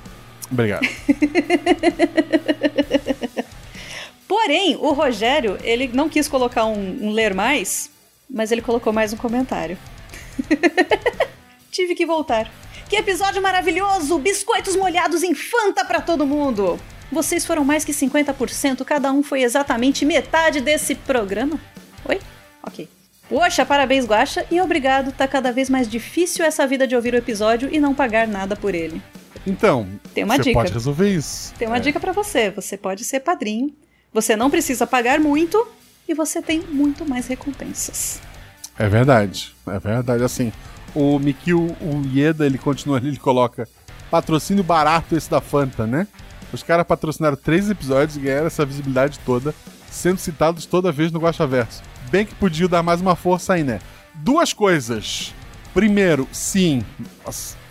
Obrigado. Porém, o Rogério, ele não quis colocar um, um ler mais, mas ele colocou mais um comentário. Tive que voltar. Que episódio maravilhoso! Biscoitos molhados em Fanta pra todo mundo! Vocês foram mais que 50%, cada um foi exatamente metade desse programa? Oi? Ok. Poxa, parabéns, Guaxa, e obrigado, tá cada vez mais difícil essa vida de ouvir o episódio e não pagar nada por ele. Então, Tem uma você dica. pode resolver isso. Tem uma É. dica pra você, você pode ser padrinho, você não precisa pagar muito e você tem muito mais recompensas. É verdade, é verdade. Assim, o Mikio o Ieda, ele continua ali, ele coloca patrocínio barato esse da Fanta, né? Os caras patrocinaram três episódios e ganharam essa visibilidade toda, sendo citados toda vez no Guaxaverso. Bem que podiam dar mais uma força aí, né? Duas coisas. Primeiro, sim,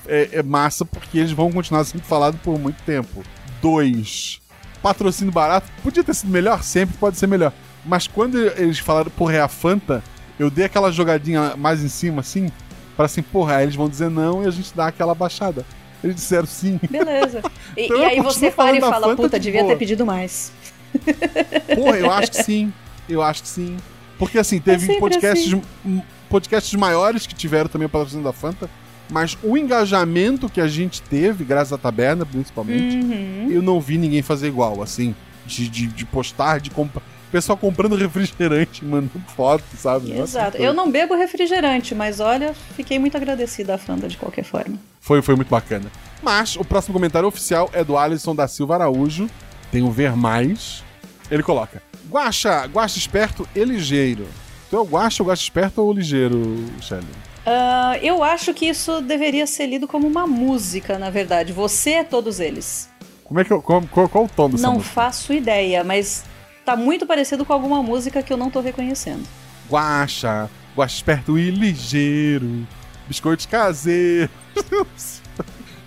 é, é massa porque eles vão continuar sendo falados por muito tempo. Dois, patrocínio barato. Podia ter sido melhor? Sempre pode ser melhor. Mas quando eles falaram, porra, é a Fanta, eu dei aquela jogadinha mais em cima, assim, para assim, porra, aí eles vão dizer não e a gente dá aquela baixada. Eles disseram sim. Beleza. E, Então e aí você para e fala, puta, de devia boa." ter pedido mais. Porra, eu acho que sim. Eu acho que sim. Porque assim, teve sempre podcasts, m- podcasts maiores que tiveram também o patrocínio da Fanta, mas o engajamento que a gente teve, graças à taberna, principalmente, Uhum. eu não vi ninguém fazer igual, assim, de, de, de postar, de comprar. Pessoal comprando refrigerante, mandando foto, sabe? Nossa, Exato. foi- Eu não bebo refrigerante, mas olha, fiquei muito agradecida à Fanta de qualquer forma. Foi, foi muito bacana. Mas o próximo comentário oficial é do Alisson da Silva Araújo. Tem o Ver Mais. Ele coloca: Guaxa, Guaxa esperto e ligeiro. Tu é o Guaxa, o Guaxa esperto ou ligeiro, Shelly? Ah, eu acho que isso deveria ser lido como uma música, na verdade. Você é todos eles. Como é que eu, qual, qual, qual o tom dessa não música? faço ideia, mas tá muito parecido com alguma música que eu não tô reconhecendo. Guaxa, Guaxa esperto e ligeiro. Biscoitos caseiros.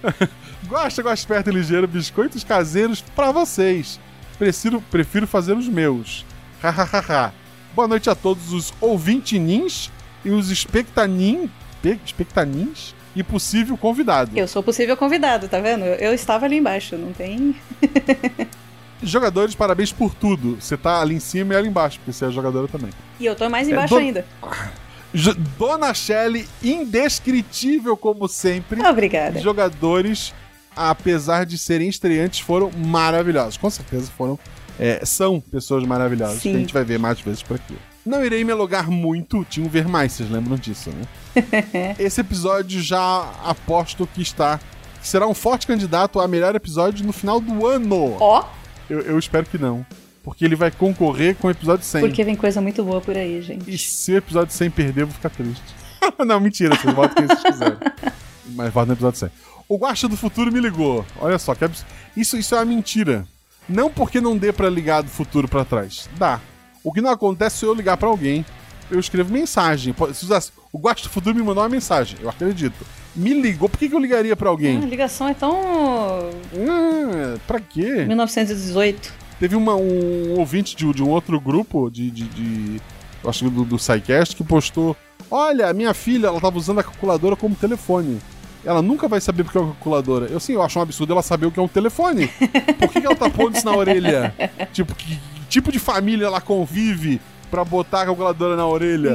Guaxa, Guaxa esperto e ligeiro. Biscoitos caseiros pra vocês. Prefiro, prefiro fazer os meus. Hahaha. Boa noite a todos os ouvintinins e os espectanin, pe- espectanins e possível convidado. Eu sou possível convidado, tá vendo? Eu, eu estava ali embaixo, não tem. Jogadores, parabéns por tudo. Você tá ali em cima e ali embaixo, porque você é jogadora também. E eu tô mais embaixo do- ainda. Dona Shelley, indescritível como sempre. Obrigada. Jogadores, apesar de serem estreantes, foram maravilhosos. Com certeza foram. é, são pessoas maravilhosas Sim. que a gente vai ver mais vezes por aqui. Não irei me alugar muito, tinha um ver mais, vocês lembram disso, né? Esse episódio já aposto que está. que será um forte candidato a melhor episódio no final do ano. Ó, Eu, eu espero que não. Porque ele vai concorrer com o episódio 100. porque vem coisa muito boa por aí, gente. E se o episódio 100 perder, eu vou ficar triste. não, mentira, vocês votam quem vocês quiserem. Mas votam no episódio 100. O Guaxa do Futuro me ligou. Olha só, que abs... isso, isso é uma mentira. Não porque não dê pra ligar do futuro pra trás. Dá. O que não acontece se eu ligar pra alguém. Eu escrevo mensagem. Se usasse, o Guaxa do Futuro me mandou uma mensagem. Eu acredito. Me ligou. Por que, que eu ligaria pra Ah, a alguém? ligação é tão. Ah, pra quê? 1918. Teve uma- um ouvinte de, de um outro grupo, de. de, de- eu acho que do, do SciCast, que postou: Olha, minha filha, ela tava usando a calculadora como telefone. Ela nunca vai saber o que é uma calculadora. Eu sim, eu acho um absurdo ela saber o que é um telefone. Por que, que ela tá pondo isso na orelha? Tipo, que tipo de família ela convive pra botar a calculadora na orelha?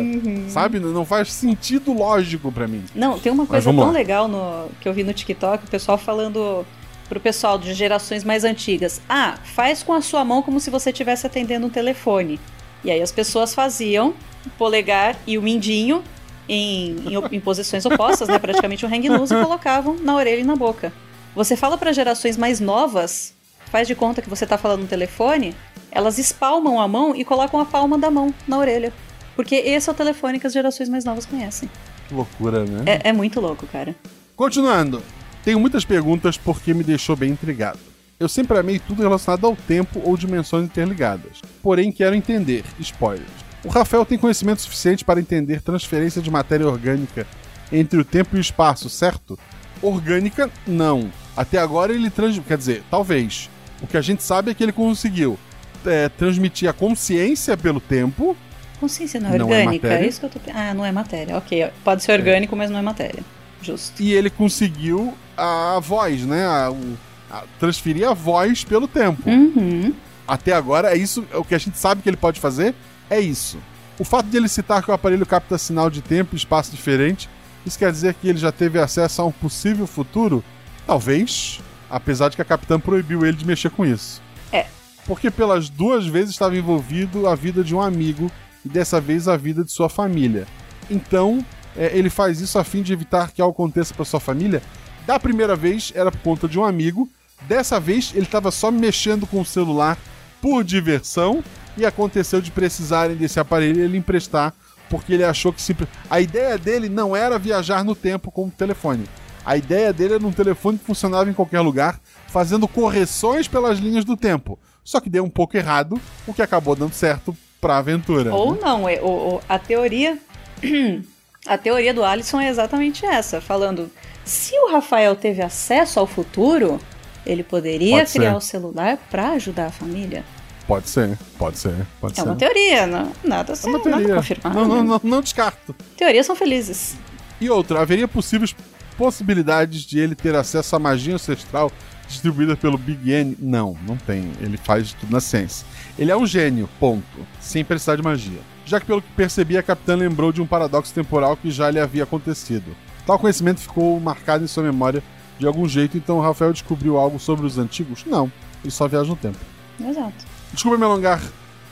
Sabe? Não faz sentido lógico pra mim. Não, tem uma coisa tão lá. legal no, que eu vi no TikTok, o pessoal falando pro pessoal de gerações mais antigas. Ah, faz com a sua mão como se você estivesse atendendo um telefone. E aí as pessoas faziam o polegar e o mindinho em, em, em posições opostas, né? Praticamente um hang loose e colocavam na orelha e na boca. Você fala para gerações mais novas, faz de conta que você tá falando no telefone, elas espalmam a mão e colocam a palma da mão na orelha. Porque esse é o telefone que as gerações mais novas conhecem. Que loucura, né? É, é muito louco, cara. Continuando. Tenho muitas perguntas porque me deixou bem intrigado. Eu sempre amei tudo relacionado ao tempo ou dimensões interligadas. Porém, quero entender. Spoilers. O Rafael tem conhecimento suficiente para entender transferência de matéria orgânica entre o tempo e o espaço, certo? Orgânica, não. Até agora ele trans... Quer dizer, talvez. O que a gente sabe é que ele conseguiu é, transmitir a consciência pelo tempo. Consciência não é Não é orgânica? É, matéria? isso que eu tô Ah, não é matéria. Ok, pode ser orgânico, mas não é matéria. Justo. E ele conseguiu a voz, né? A- o- a- transferir a voz pelo tempo. Uhum. Até agora, é isso. O que a gente sabe que ele pode fazer é isso. O fato de ele citar que o aparelho capta sinal de tempo e espaço diferente, isso quer dizer que ele já teve acesso a um possível futuro? Talvez. Apesar de que a capitã proibiu ele de mexer com isso. É. Porque pelas duas vezes estava envolvido a vida de um amigo e dessa vez a vida de sua família. Então, é, ele faz isso a fim de evitar que algo aconteça para sua família. Da primeira vez era por conta de um amigo, dessa vez ele estava só mexendo com o celular por diversão e aconteceu de precisarem desse aparelho e ele emprestar porque ele achou que se... a ideia dele não era viajar no tempo com o telefone. A ideia dele era um telefone que funcionava em qualquer lugar, fazendo correções pelas linhas do tempo. Só que deu um pouco errado, o que acabou dando certo pra aventura. Ou né? não, é, o- a teoria. A teoria do Alisson é exatamente essa, falando: se o Rafael teve acesso ao futuro, ele poderia Pode criar o celular pra ajudar a família. Pode ser, pode ser, pode É ser. uma teoria, não, nada, É uma teoria. nada confirmado. Não, não, não, não descarto. Teorias são felizes. E outra, haveria possíveis possibilidades de ele ter acesso à magia ancestral distribuída pelo Big N? Não, não tem. Ele faz tudo na ciência. Ele é um gênio, ponto. Sem precisar de magia. Já que, pelo que percebi, a capitã lembrou de um paradoxo temporal que já lhe havia acontecido. Tal conhecimento ficou marcado em sua memória de algum jeito, então Rafael descobriu algo sobre os antigos? Não, ele só viaja no tempo. Exato. Desculpa me alongar,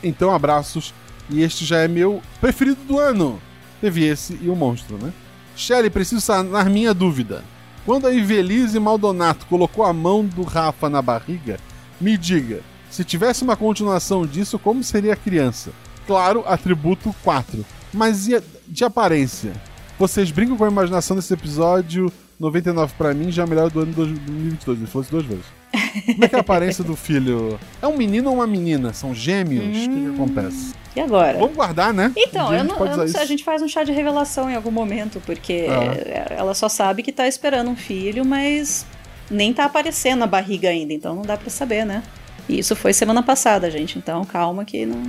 então abraços. E este já é meu preferido do ano. Teve esse e o monstro, né? Shelly, preciso sanar minha dúvida. Quando a Ivelise Maldonato colocou a mão do Rafa na barriga, me diga, se tivesse uma continuação disso, como seria a criança? Claro, atributo 4. Mas e de aparência? Vocês brincam com a imaginação desse episódio 99 pra mim, já é melhor do ano de 2022. Ele falou isso duas vezes. Como é que é a aparência do filho? É um menino ou uma menina? São gêmeos? O que, que acontece? E agora? Vamos guardar, né? Então, Um eu gente não, eu não sei, a gente faz um chá de revelação em algum momento, porque Ah. ela só sabe que tá esperando um filho, mas nem tá aparecendo a barriga ainda, então não dá pra saber, né? E isso foi semana passada, gente, então calma que não.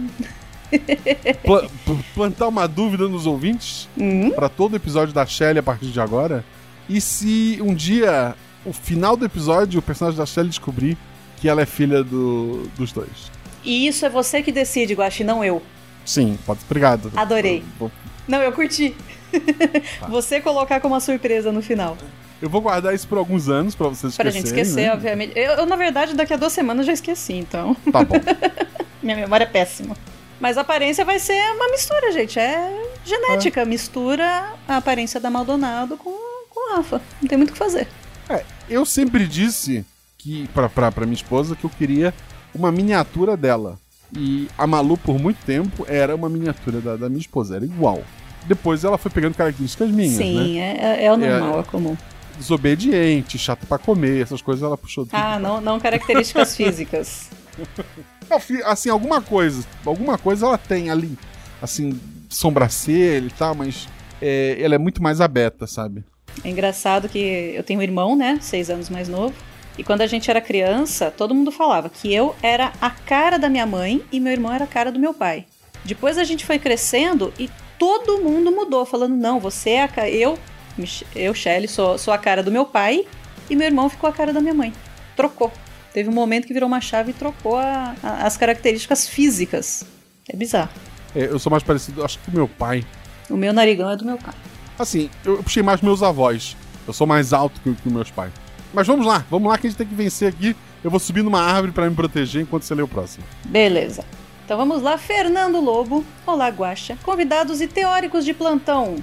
Pla- plantar uma dúvida nos ouvintes Uhum. pra todo episódio da Shelly a partir de agora. E se um dia, o final do episódio, o personagem da Shelly descobrir que ela é filha do- dos dois? E isso é você que decide, Guaxi, não eu. Sim, pode. Obrigado. Adorei. Eu Não, eu curti. Tá. Você colocar como uma surpresa no final. eu vou guardar isso por alguns anos pra vocês Pra esquecerem. gente esquecer, né? obviamente. Eu, eu, na verdade, daqui a duas semanas já esqueci, então. Tá bom. Minha memória é péssima. Mas a aparência vai ser uma mistura, gente. É genética. Mistura a aparência da Maldonado com, com a Rafa. Não tem muito o que fazer. É, eu sempre disse que pra, pra, pra minha esposa que eu queria uma miniatura dela. E a Malu, por muito tempo, era uma miniatura da, da minha esposa, era igual. Depois ela foi pegando características minhas, né? Sim, é, é- é o normal, é, comum. Desobediente, chata pra comer, essas coisas ela puxou tudo. Ah, não, não características físicas. Fi- Assim, alguma coisa. Alguma coisa ela tem ali. Assim, sobrancelha e tal, mas é, ela é muito mais aberta, sabe? É engraçado que eu tenho um irmão, né? Seis anos mais novo. E quando a gente era criança, todo mundo falava que eu era a cara da minha mãe e meu irmão era a cara do meu pai. Depois a gente foi crescendo e todo mundo mudou, falando: não, você é a cara. Eu, eu, Shelly, sou, sou a cara do meu pai e meu irmão ficou a cara da minha mãe. Trocou. Teve um momento que virou uma chave e trocou a- a- as características físicas. É bizarro. É, eu sou mais parecido, acho que com meu pai. O meu narigão é do meu pai. Assim, eu puxei mais meus avós. Eu sou mais alto que, que meus pais. Mas vamos lá, vamos lá que a gente tem que vencer aqui. Eu vou subir numa árvore pra me proteger enquanto você lê o próximo. Beleza. Então vamos lá, Fernando Lobo. Olá, Guaxa. Convidados e teóricos de plantão.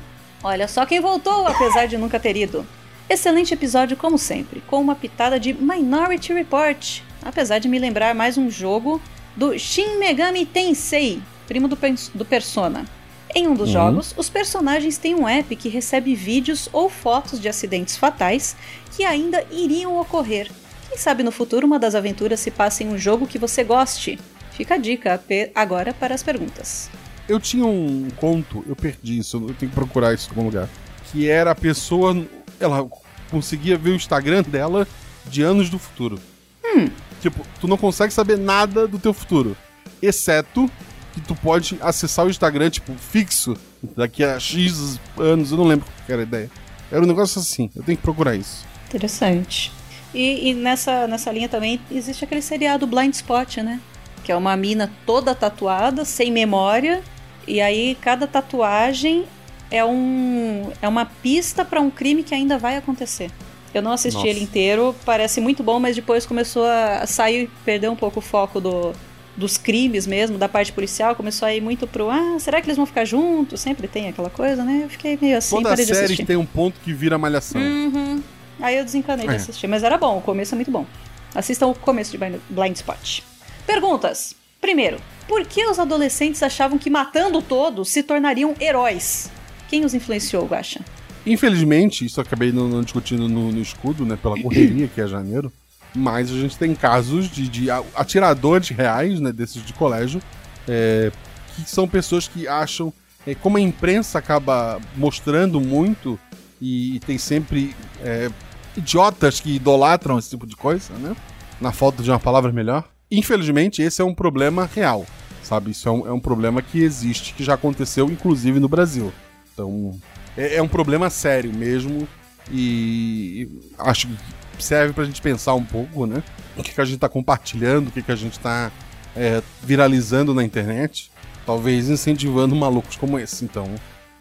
Olha só quem voltou, apesar de nunca ter ido. Excelente episódio, como sempre, com uma pitada de Minority Report, apesar de me lembrar mais um jogo do Shin Megami Tensei, primo do, do Persona. Em um dos Uhum. jogos, os personagens têm um app que recebe vídeos ou fotos de acidentes fatais que ainda iriam ocorrer. Quem sabe no futuro uma das aventuras se passe em um jogo que você goste? Fica a dica agora para as perguntas. Eu tinha um conto, eu perdi isso, eu tenho que procurar isso em algum lugar. Que era a pessoa, ela conseguia ver o Instagram dela de anos do futuro. Hum. Tipo, tu não consegue saber nada do teu futuro. Exceto que tu pode acessar o Instagram, tipo, fixo, daqui a X anos, eu não lembro qual era a ideia. Era um negócio assim, eu tenho que procurar isso. Interessante. E, e nessa, nessa linha também existe aquele seriado Blind Spot, né? Que é uma mina toda tatuada, sem memória, e aí cada tatuagem é, um, é uma pista para um crime que ainda vai acontecer. Eu não assisti Nossa. ele inteiro, parece muito bom, mas depois começou a sair, perder um pouco o foco do, dos crimes mesmo, da parte policial, começou a ir muito pro ah, será que eles vão ficar juntos? Sempre tem aquela coisa, né? Eu fiquei meio assim, Toda parei de série tem um ponto que vira malhação. Uhum. Aí eu desencanei de É. assistir, mas era bom, o começo é muito bom. Assistam o começo de Blind- Spot. Perguntas. Primeiro, por que os adolescentes achavam que matando todos se tornariam heróis? Quem os influenciou, Guaxa? Infelizmente, isso acabei não, não discutindo no, no escudo, né? Pela correria que é janeiro. Mas a gente tem casos de, de atiradores reais, né? Desses de colégio, é, que são pessoas que acham. é, como a imprensa acaba mostrando muito, e, tem sempre é, idiotas que idolatram esse tipo de coisa, né? Na falta de uma palavra melhor. Infelizmente, esse é um problema real, sabe? Isso é um, é um problema que existe, que já aconteceu, inclusive no Brasil. Então, é, é um problema sério mesmo e acho que serve pra gente pensar um pouco, né? O que, que a gente tá compartilhando, o que, que a gente tá é, viralizando na internet, talvez incentivando malucos como esse. Então,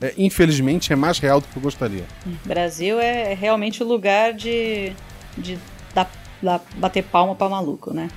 é, infelizmente, é mais real do que eu gostaria. Brasil é realmente o lugar de, de dar, dar- bater palma pra maluco, né?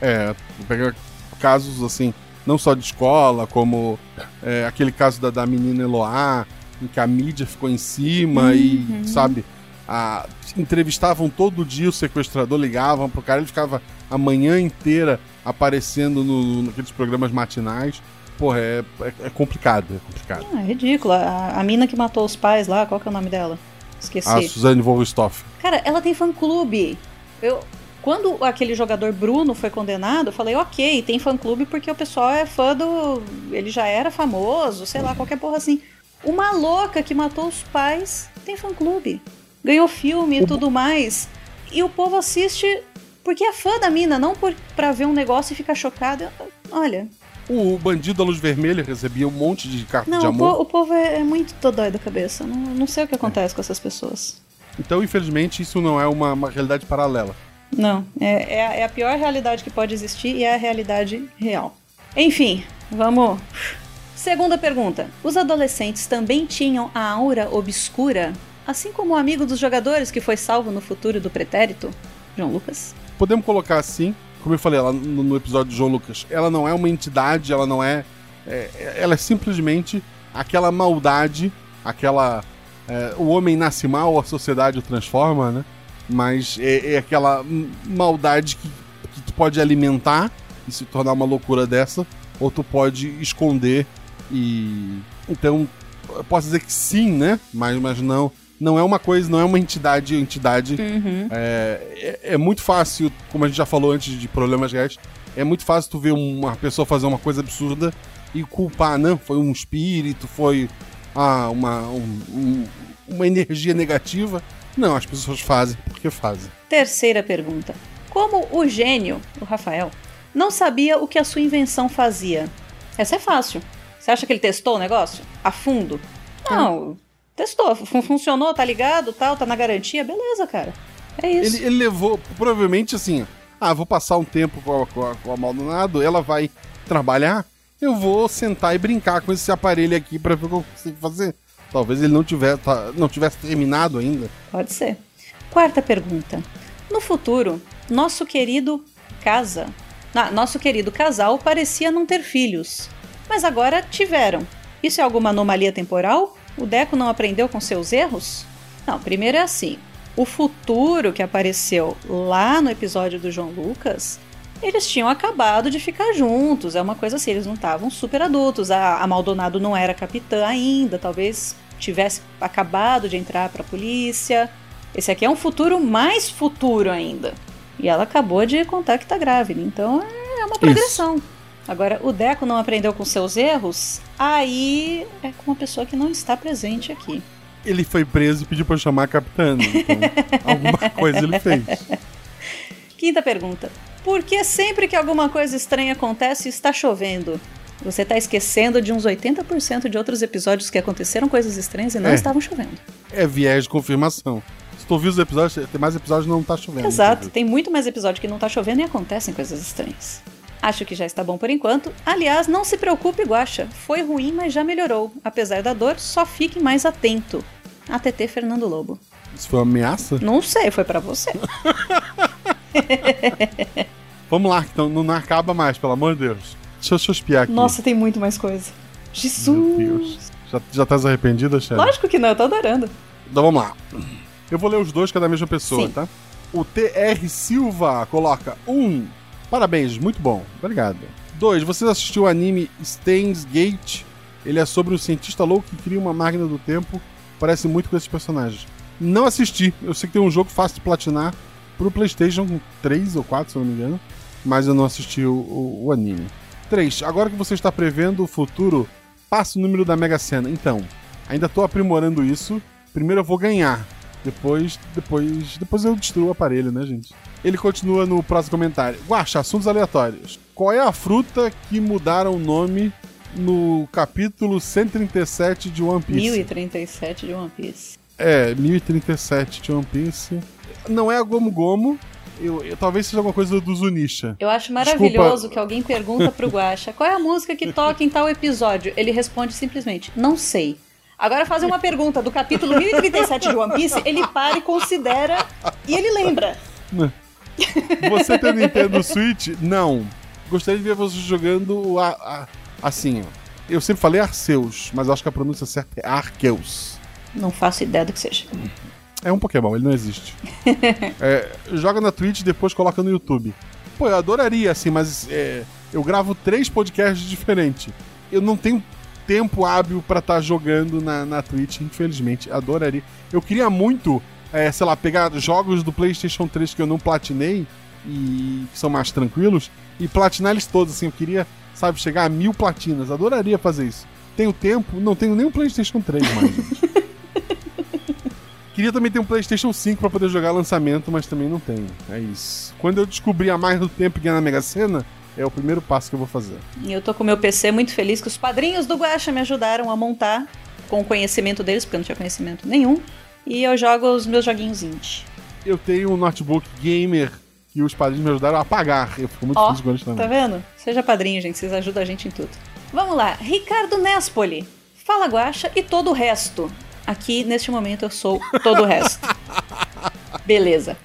É, pegar casos assim, não só de escola, como é, aquele caso da, da menina Eloá, em que a mídia ficou em cima e, sabe, a- entrevistavam todo dia o sequestrador, ligavam pro cara, ele ficava a manhã inteira aparecendo no, naqueles programas matinais. Porra, é, é, é complicado, é complicado. Ah, é ridículo. A, a mina que matou os pais lá, qual que é o nome dela? Esqueci. A Suzane Wolverstoff. Cara, ela tem fã-clube. Eu, quando aquele jogador Bruno foi condenado, eu falei, ok, tem fã-clube porque o pessoal é fã do... Ele já era famoso, sei lá, qualquer porra assim. Uma louca que matou os pais tem fã-clube. Ganhou filme e tudo mais. E o povo assiste porque é fã da mina, não por, pra ver um negócio e ficar chocado. Olha, O bandido da luz vermelha recebia um monte de carta não, de amor. po- o povo é, é muito dodói da cabeça. Não, não sei o que acontece com essas pessoas. Então, infelizmente, isso não é uma, uma realidade paralela. Não, é, é a- é a pior realidade que pode existir e é a realidade real. Enfim, vamos. Segunda pergunta: Os adolescentes também tinham a aura obscura, assim como o amigo dos jogadores que foi salvo no futuro do pretérito? João Lucas? Podemos colocar assim, como eu falei lá no, episódio de João Lucas, ela não é uma entidade, ela não é. é- ela é simplesmente aquela maldade, aquela. é, o homem nasce mal, a sociedade o transforma, né? Mas é, é aquela maldade que, que tu pode alimentar e se tornar uma loucura dessa, ou tu pode esconder e. Então, eu posso dizer que sim, né? Mas, mas não. Não é uma coisa, não é uma entidade, entidade é, é, é muito fácil, como a gente já falou antes de problemas reais, é muito fácil tu ver uma pessoa fazer uma coisa absurda e culpar, não, foi um espírito, foi ah, uma, um- um- uma energia negativa. Não, as pessoas fazem porque fazem. Terceira pergunta: Como o gênio, o Rafael, não sabia o que a sua invenção fazia? Essa é fácil. Você acha que ele testou o negócio? A fundo? Não, testou. Fun- funcionou, tá ligado, tal, tá na garantia, beleza, cara. É isso. Ele, ele levou, provavelmente assim, ah, vou passar um tempo com a, com a, com a Maldonado, ela vai trabalhar, eu vou sentar e brincar com esse aparelho aqui pra ver o que eu consigo fazer. Talvez ele não tivesse, tá- não tivesse terminado ainda. Pode ser. Quarta pergunta. No futuro, nosso querido casa, ah, nosso querido casal parecia não ter filhos, mas agora tiveram. Isso é alguma anomalia temporal? O Deco não aprendeu com seus erros? Não, primeiro é assim. O futuro que apareceu lá no episódio do João Lucas, eles tinham acabado de ficar juntos. É uma coisa assim, eles não estavam super adultos. A, a Maldonado não era capitã ainda, talvez tivesse acabado de entrar pra polícia. Esse aqui é um futuro mais futuro ainda. E ela acabou de contar que tá grávida. Então é uma progressão. Agora, o Deco não aprendeu com seus erros, aí é com uma pessoa que não está presente aqui. Ele foi preso e pediu eu chamar a capitã. Então, alguma coisa ele fez. Quinta pergunta. Por que sempre que alguma coisa estranha acontece está chovendo? Você tá esquecendo de uns 80% de outros episódios que aconteceram coisas estranhas e não É. estavam chovendo. É viés de confirmação. Se tu ouviu os episódios, tem mais episódios que não tá chovendo. Exato, tem muito mais episódio que não tá chovendo e acontecem coisas estranhas. Acho que já está bom por enquanto. Aliás, não se preocupe, Guaxa. Foi ruim, mas já melhorou. Apesar da dor, só fique mais atento. ATT Fernando Lobo. Isso foi uma ameaça? Não sei, foi pra você. Vamos lá, então não, acaba mais, pelo amor de Deus. Deixa, eu- espiar aqui. Nossa, tem muito mais coisa. Jesus! Meu Deus. Já, já tá arrependida, Shelly? Lógico que não, eu tô adorando. Então vamos lá. Eu vou ler os dois que é da mesma pessoa, Sim. tá? O TR Silva coloca um. Parabéns, muito bom. Obrigado. Dois, você assistiu o anime Steins Gate? Ele é sobre um cientista louco que cria uma máquina do tempo. Parece muito com esses personagens. Não assisti. Eu sei que tem um jogo fácil de platinar pro PlayStation 3 ou 4, se eu não me engano. Mas eu não assisti o, o- o anime. 3. Agora que você está prevendo o futuro, passa o número da Mega Sena. Então, ainda tô aprimorando isso. Primeiro eu vou ganhar. Depois, depois, depois eu destruo o aparelho, né, gente? Ele continua no próximo comentário. Guaxa, assuntos aleatórios. Qual é a fruta que mudaram o nome no capítulo 137 de One Piece? 1037 de One Piece. É, 1037 de One Piece. Não é a Gomu Gomu. Eu, eu- talvez seja alguma coisa do Zunisha. Eu acho maravilhoso que alguém pergunta pro Guaxa qual é a música que toca em tal episódio. Ele responde simplesmente, não sei. Agora fazer uma pergunta do capítulo 1037 de One Piece, ele para e considera e ele lembra. Você tem Nintendo Switch? Não. Gostaria de ver você jogando a, a- assim, ó. Eu sempre falei Arceus, mas acho que a pronúncia certa é Arceus. Não faço ideia do que seja. É um Pokémon, ele não existe. É, joga na Twitch e depois coloca no YouTube. Pô, eu adoraria, assim, mas é, eu gravo três podcasts diferentes. Eu não tenho tempo hábil pra estar jogando na, na Twitch, infelizmente. Adoraria. Eu queria muito, é, sei lá, pegar jogos do PlayStation 3 que eu não platinei e que são mais tranquilos e platinar eles todos, assim. Eu queria, sabe, chegar a mil platinas. Adoraria fazer isso. Tenho tempo, não tenho nem um PlayStation 3 mais. Queria também ter um PlayStation 5 pra poder jogar lançamento, mas também não tenho. É isso. Quando eu descobrir a mais do tempo e ganhar na Mega Sena, é o primeiro passo que eu vou fazer. E eu tô com meu PC muito feliz que os padrinhos do Guaxa me ajudaram a montar com o conhecimento deles, porque eu não tinha conhecimento nenhum. E eu jogo os meus joguinhos indie. Eu tenho um notebook gamer que os padrinhos me ajudaram a pagar. Eu fico muito Ó, feliz com eles também. tá vendo? Seja padrinho, gente, vocês ajudam a gente em tudo. Vamos lá, Ricardo Nespoli. Fala Guaxa e todo o resto. Aqui, neste momento, eu sou todo o resto. Beleza.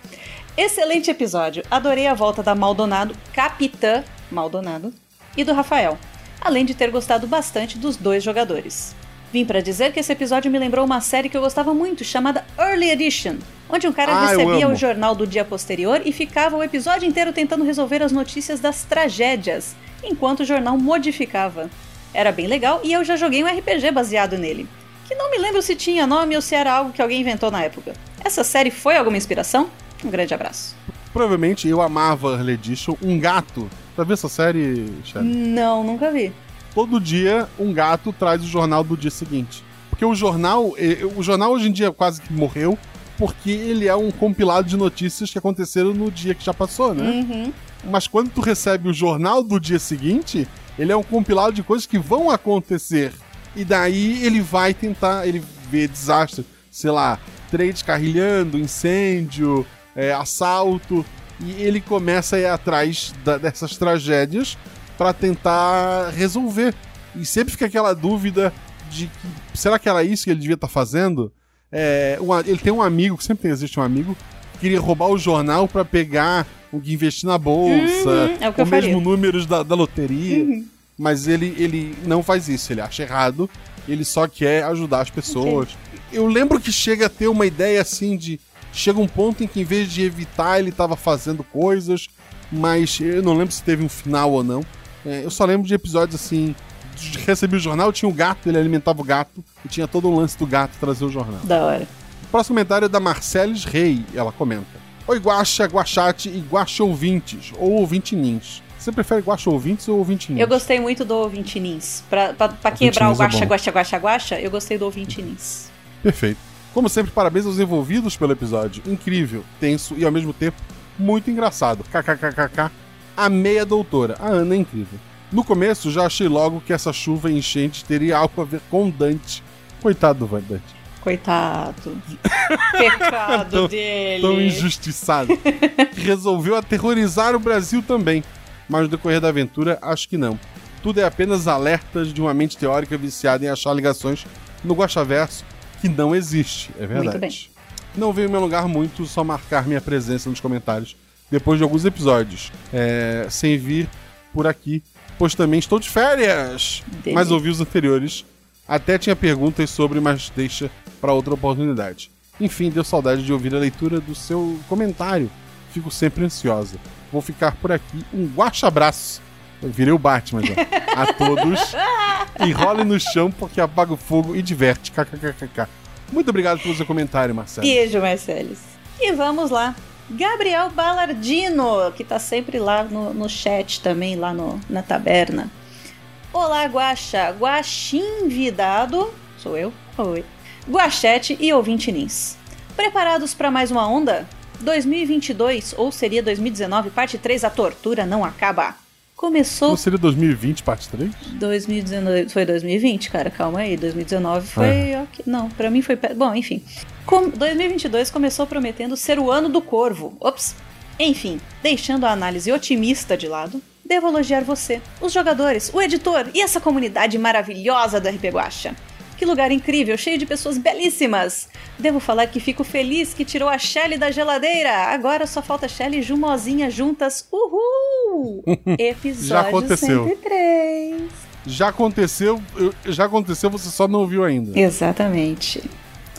Excelente episódio. Adorei a volta da Maldonado, Capitã Maldonado, e do Rafael. Além de ter gostado bastante dos dois jogadores. Vim pra dizer que esse episódio me lembrou uma série que eu gostava muito, chamada Early Edition, onde um cara Ah, recebia o jornal do dia posterior e ficava o episódio inteiro tentando resolver as notícias das tragédias, enquanto o jornal modificava. Era bem legal e eu já joguei um RPG baseado nele, que não me lembro se tinha nome ou se era algo que alguém inventou na época. Essa série foi alguma inspiração? Um grande abraço. Provavelmente eu amava Early Edition. Um gato. Pra ver essa série, Shelly? Não, nunca vi. Todo dia um gato traz o jornal do dia seguinte. Porque o jornal, o jornal hoje em dia quase que morreu, porque ele é um compilado de notícias que aconteceram no dia que já passou, né? Uhum. Mas quando tu recebe o jornal do dia seguinte, ele é um compilado de coisas que vão acontecer. E daí ele vai tentar, ele vê desastre, sei lá, trem descarrilhando, incêndio, é, assalto, e ele começa a ir atrás da- dessas tragédias pra tentar resolver. E sempre fica aquela dúvida de que será que era isso que ele devia estar fazendo? É, um a- ele tem um amigo, que sempre existe um amigo, que queria roubar o jornal pra pegar o que investir na bolsa, Uhum, é o o mesmo números da, da loteria. Uhum. Mas ele, ele não faz isso, ele acha errado, ele só quer ajudar as pessoas. Eu lembro que chega a ter uma ideia assim de. Chega um ponto em que, em vez de evitar, ele tava fazendo coisas, mas eu não lembro se teve um final ou não. É, eu só lembro de episódios assim. de- Recebi o jornal, tinha o gato, ele alimentava o gato, e tinha todo um lance do gato trazer o jornal. Da hora. O próximo comentário é da Marceles Rei, ela comenta. Oi, Guaxa, Guaxate e Guaxa ouvintes, ou ouvintinins. Você prefere Guaxa ouvintes ou ouvintinins? Eu gostei muito do ouvinte Nins. Pra, pra, pra quebrar o Ouvintinins é guaxa, bom. guaxa, guaxa, guaxa, eu gostei do ouvinte Nins. Perfeito. Como sempre, parabéns aos envolvidos pelo episódio. Incrível, tenso e ao mesmo tempo muito engraçado. KKKKK. A meia doutora. A Ana é incrível. No começo, já achei logo que essa chuva e enchente teria algo a ver com Dante. Coitado do Dante. Coitado. Pecado Tão- dele. Tão injustiçado. que resolveu aterrorizar o Brasil também. Mas no decorrer da aventura, acho que não. Tudo é apenas alertas de uma mente teórica viciada em achar ligações no Guaxaverso que não existe. É verdade. Muito bem. Não veio me alongar muito, só marcar minha presença nos comentários. depois de alguns episódios, é, sem vir por aqui, pois também estou de férias. Mas ouvi os anteriores. Até tinha perguntas sobre, mas deixa para outra oportunidade. Enfim, deu saudade de ouvir a leitura do seu comentário. Fico sempre ansiosa. Vou ficar por aqui. Um guacha abraço. Eu virei o Batman já. A todos. Enrole no chão porque apaga o fogo e diverte. Muito obrigado pelo seu comentário, Marcelo. Beijo, Marceles. E vamos lá. Gabriel Ballardino, que tá sempre lá no, no chat também, lá no, na taberna. Olá, Guaxa. Guaxim Vidado. Sou eu? Oi. Guachete e ouvinte Nins. Preparados para mais uma onda? 2022, ou seria 2019, parte 3, a tortura não acaba. Começou Não seria 2020, parte 3? 2019, foi 2020, cara, calma aí. 2019 foi. ok. Não, pra mim foi. Bom, enfim. Com- 2022 começou prometendo ser o ano do corvo. Ops. Enfim, deixando a análise otimista de lado, devo elogiar você, os jogadores, o editor e essa comunidade maravilhosa do RP Guacha. Que lugar incrível, cheio de pessoas belíssimas! Devo falar que fico feliz que tirou a Shelly da geladeira. Agora só falta Shelly e Jumozinha juntas. Uhul! Episódio Já aconteceu. 103. Já aconteceu, eu- já aconteceu, você só não ouviu ainda. Exatamente.